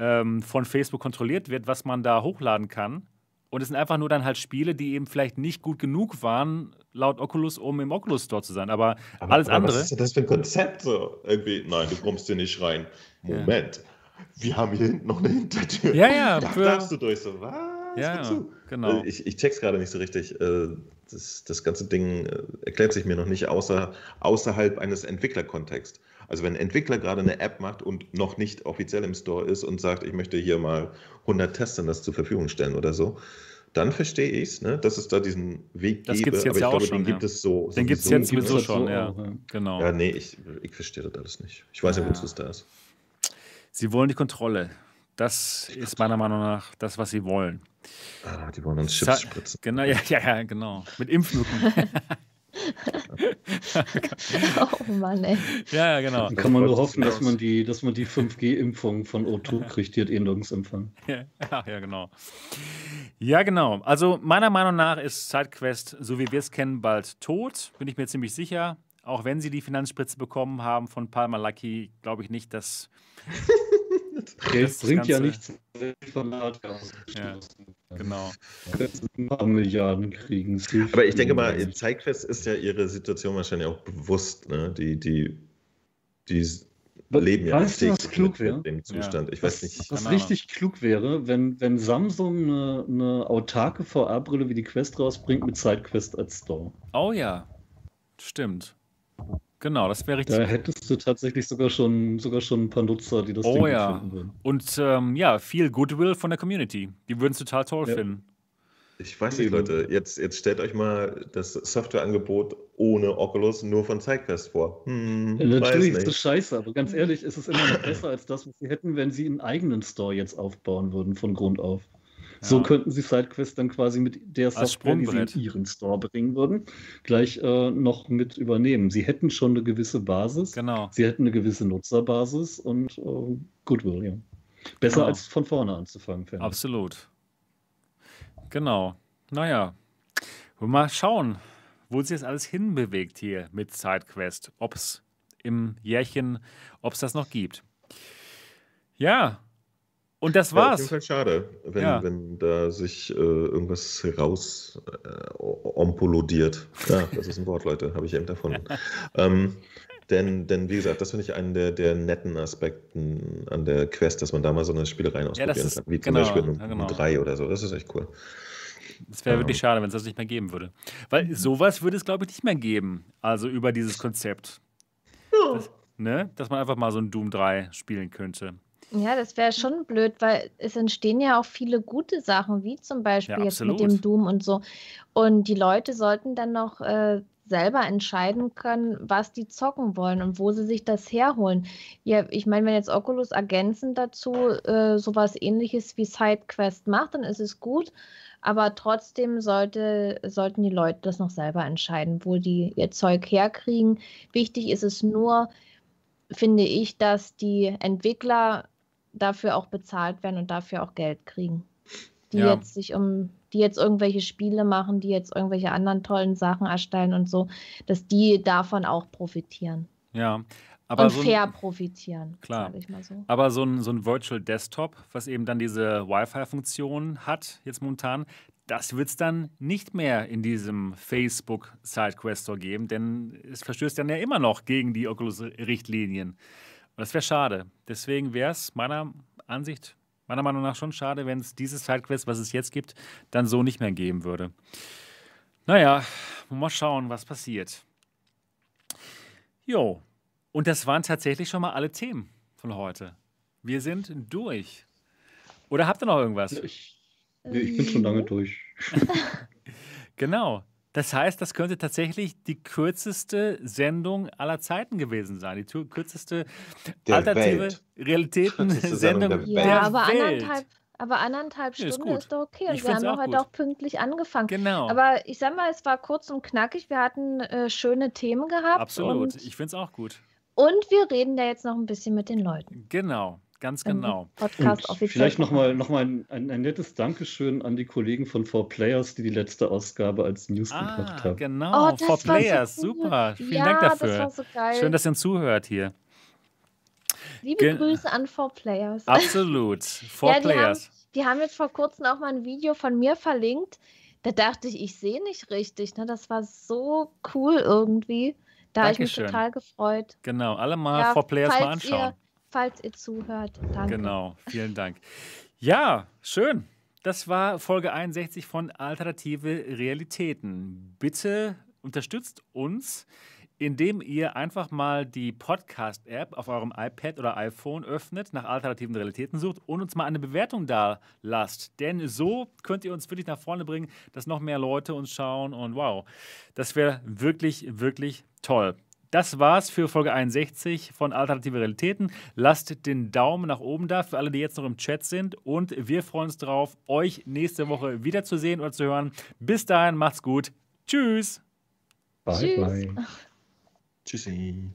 ähm, von Facebook kontrolliert wird, was man da hochladen kann. Und es sind einfach nur dann halt Spiele, die eben vielleicht nicht gut genug waren, laut Oculus, um im Oculus Store zu sein. Aber, aber, alles aber andere. Was ist das für ein Konzept? So? Irgendwie, nein, du kommst hier nicht rein. Moment. Wir haben hier hinten noch eine Hintertür. Ja, ja, Da für- darfst du durch. So, was? Ja, Wozu? genau. Äh, Ich, ich check's gerade nicht so richtig. Äh, Das, das ganze Ding äh, erklärt sich mir noch nicht außer, außerhalb eines Entwicklerkontexts. Also wenn ein Entwickler gerade eine App macht und noch nicht offiziell im Store ist und sagt, ich möchte hier mal 100 Testern das zur Verfügung stellen oder so, dann verstehe ich es, ne, dass es da diesen Weg Das gäbe. gibt's jetzt aber ich ja auch glaube, schon, den gibt ja. es so. Den gibt's sowieso jetzt sowieso schon, so ja. Genau. Ja, nee, ich, ich verstehe das alles nicht. Ich weiß ja, wozu es da ist. Sie wollen die Kontrolle. Das ist meiner Meinung nach das, was sie wollen. Ah, die wollen uns Sa- Chips spritzen. Genau, ja, ja, ja, genau. Mit Impfnutten. Oh Mann, ey. ja, ja, genau. Dann kann man nur hoffen, dass man die, dass man die 5G-Impfung von O2 kriegt, die hat eh nirgends Empfang. Ja, ja, genau. Ja, genau. Also meiner Meinung nach ist SideQuest, so wie wir es kennen, bald tot. Bin ich mir ziemlich sicher. Auch wenn sie die Finanzspritze bekommen haben von Palmer Lucky, glaube ich nicht, dass. Geld das bringt ja nichts, wenn die Verlag Ja, Genau. ein paar Milliarden kriegen. Aber ich denke mal, Zeitquest ist ja ihre Situation wahrscheinlich auch bewusst. Ne? Die, die, die Was- leben ja weißt du, was klug mit, wäre? dem Zustand. Ich Was, weiß nicht. was richtig klug wäre, wenn, wenn Samsung eine, eine autarke VR-Brille wie die Quest rausbringt mit SideQuest als Store. Oh ja. Stimmt. Genau, das wäre richtig. Da hättest du tatsächlich sogar schon, sogar schon ein paar Nutzer, die das Oh Ding ja. finden würden. Und ähm, ja, viel Goodwill von der Community. Die würden es total toll Ja. finden. Ich weiß nicht. Leute. Jetzt, jetzt stellt euch mal das Softwareangebot ohne Oculus nur von Zeitquest vor. Hm, Ja, weiß natürlich ist das scheiße, aber ganz ehrlich, ist es immer noch besser als das, was sie hätten, wenn sie einen eigenen Store jetzt aufbauen würden von Grund auf. So könnten sie SideQuest dann quasi mit der Software, die sie in ihren Store bringen würden, gleich äh, noch mit übernehmen. Sie hätten schon eine gewisse Basis, Genau. sie hätten eine gewisse Nutzerbasis und äh, Goodwill, ja. Besser Genau. als von vorne anzufangen, finde ich. Absolut. Genau. Naja. Mal schauen, wo sich das alles hinbewegt hier mit SideQuest. Ob es im Jährchen, ob es das noch gibt. Ja. Und das Ja, auf jeden war's. Fall schade, wenn, Ja. wenn da sich äh, irgendwas raus äh, ompolodiert. Ja, das ist ein Wort, Leute, habe ich eben davon. ähm, denn, denn, wie gesagt, das finde ich einen der, der netten Aspekten an der Quest, dass man da mal so eine Spielereien ausprobieren das ist- kann, wie zum genau, Beispiel ja, um, genau. um drei oder so. Das ist echt cool. Es wäre Ja. wirklich schade, wenn es das nicht mehr geben würde. Weil sowas würde es, glaube ich, nicht mehr geben. Also über dieses Konzept. Das, ne? Dass man einfach mal so ein Doom 3 spielen könnte. Ja, das wäre schon blöd, weil es entstehen ja auch viele gute Sachen, wie zum Beispiel Ja, jetzt mit dem Doom und so. Und die Leute sollten dann noch äh, selber entscheiden können, was die zocken wollen und wo sie sich das herholen. Ja, ich meine, wenn jetzt Oculus ergänzend dazu äh, sowas ähnliches wie SideQuest macht, dann ist es gut. Aber trotzdem sollte, sollten die Leute das noch selber entscheiden, wo die ihr Zeug herkriegen. Wichtig ist es nur, finde ich, dass die Entwickler dafür auch bezahlt werden und dafür auch Geld kriegen. Die Ja. jetzt sich um, die jetzt irgendwelche Spiele machen, die jetzt irgendwelche anderen tollen Sachen erstellen und so, dass die davon auch profitieren. Ja. Aber und so ein- fair profitieren, Klar. sage ich mal so. Aber so ein, so ein Virtual Desktop, was eben dann diese Wi-Fi-Funktion hat, jetzt momentan, das wird es dann nicht mehr in diesem Facebook SideQuest Store geben, denn es verstößt dann ja immer noch gegen die Oculus-Richtlinien. Das wäre schade. Deswegen wäre es meiner Ansicht, meiner Meinung nach schon schade, wenn es dieses SideQuest, was es jetzt gibt, dann so nicht mehr geben würde. Naja, mal schauen, was passiert. Jo, und das waren tatsächlich schon mal alle Themen von heute. Wir sind durch. Oder habt ihr noch irgendwas? Ich, nee, ich bin schon lange durch. genau. Das heißt, das könnte tatsächlich die kürzeste Sendung aller Zeiten gewesen sein. Die kürzeste Der alternative Welt. Realitäten-Sendung der der, Welt. Ja, aber anderthalb, aber anderthalb ist Stunden gut. ist, doch okay. Ich Und wir haben auch doch heute gut. auch pünktlich angefangen. Genau. Aber ich sag mal, es war kurz und knackig. Wir hatten äh, schöne Themen gehabt. Absolut. Und, Ich finde es auch gut. und wir reden da jetzt noch ein bisschen mit den Leuten. Genau. Ganz genau. Podcast offiziell vielleicht nochmal noch mal ein, ein, ein nettes Dankeschön an die Kollegen von 4Players, die die letzte Ausgabe als News gemacht Ah, haben. genau. Oh, das For war so Players. cool. Super. Vielen ja, Dank das dafür. war so geil. Schön, dass ihr uns zuhört hier. Liebe Ge- Grüße an 4Players. Absolut. For Ja, die haben- Players. Die haben jetzt vor kurzem auch mal ein Video von mir verlinkt. Da dachte ich, ich sehe nicht richtig. Ne? Das war so cool irgendwie. Da habe ich mich total gefreut. Genau. Alle mal Ja, For Players mal anschauen. Falls ihr zuhört, danke. Genau, vielen Dank. Ja, schön. Das war Folge 61 von Alternative Realitäten. Bitte unterstützt uns, indem ihr einfach mal die Podcast-App auf eurem iPad oder iPhone öffnet, nach alternativen Realitäten sucht und uns mal eine Bewertung da lasst. Denn so könnt ihr uns wirklich nach vorne bringen, dass noch mehr Leute uns schauen und wow, das wäre wirklich, wirklich toll. Das war's für Folge 61 von Alternative Realitäten. Lasst den Daumen nach oben da für alle, die jetzt noch im Chat sind. Und wir freuen uns darauf, euch nächste Woche wiederzusehen oder zu hören. Bis dahin, macht's gut. Tschüss. Bye, Tschüss. bye. Tschüssi.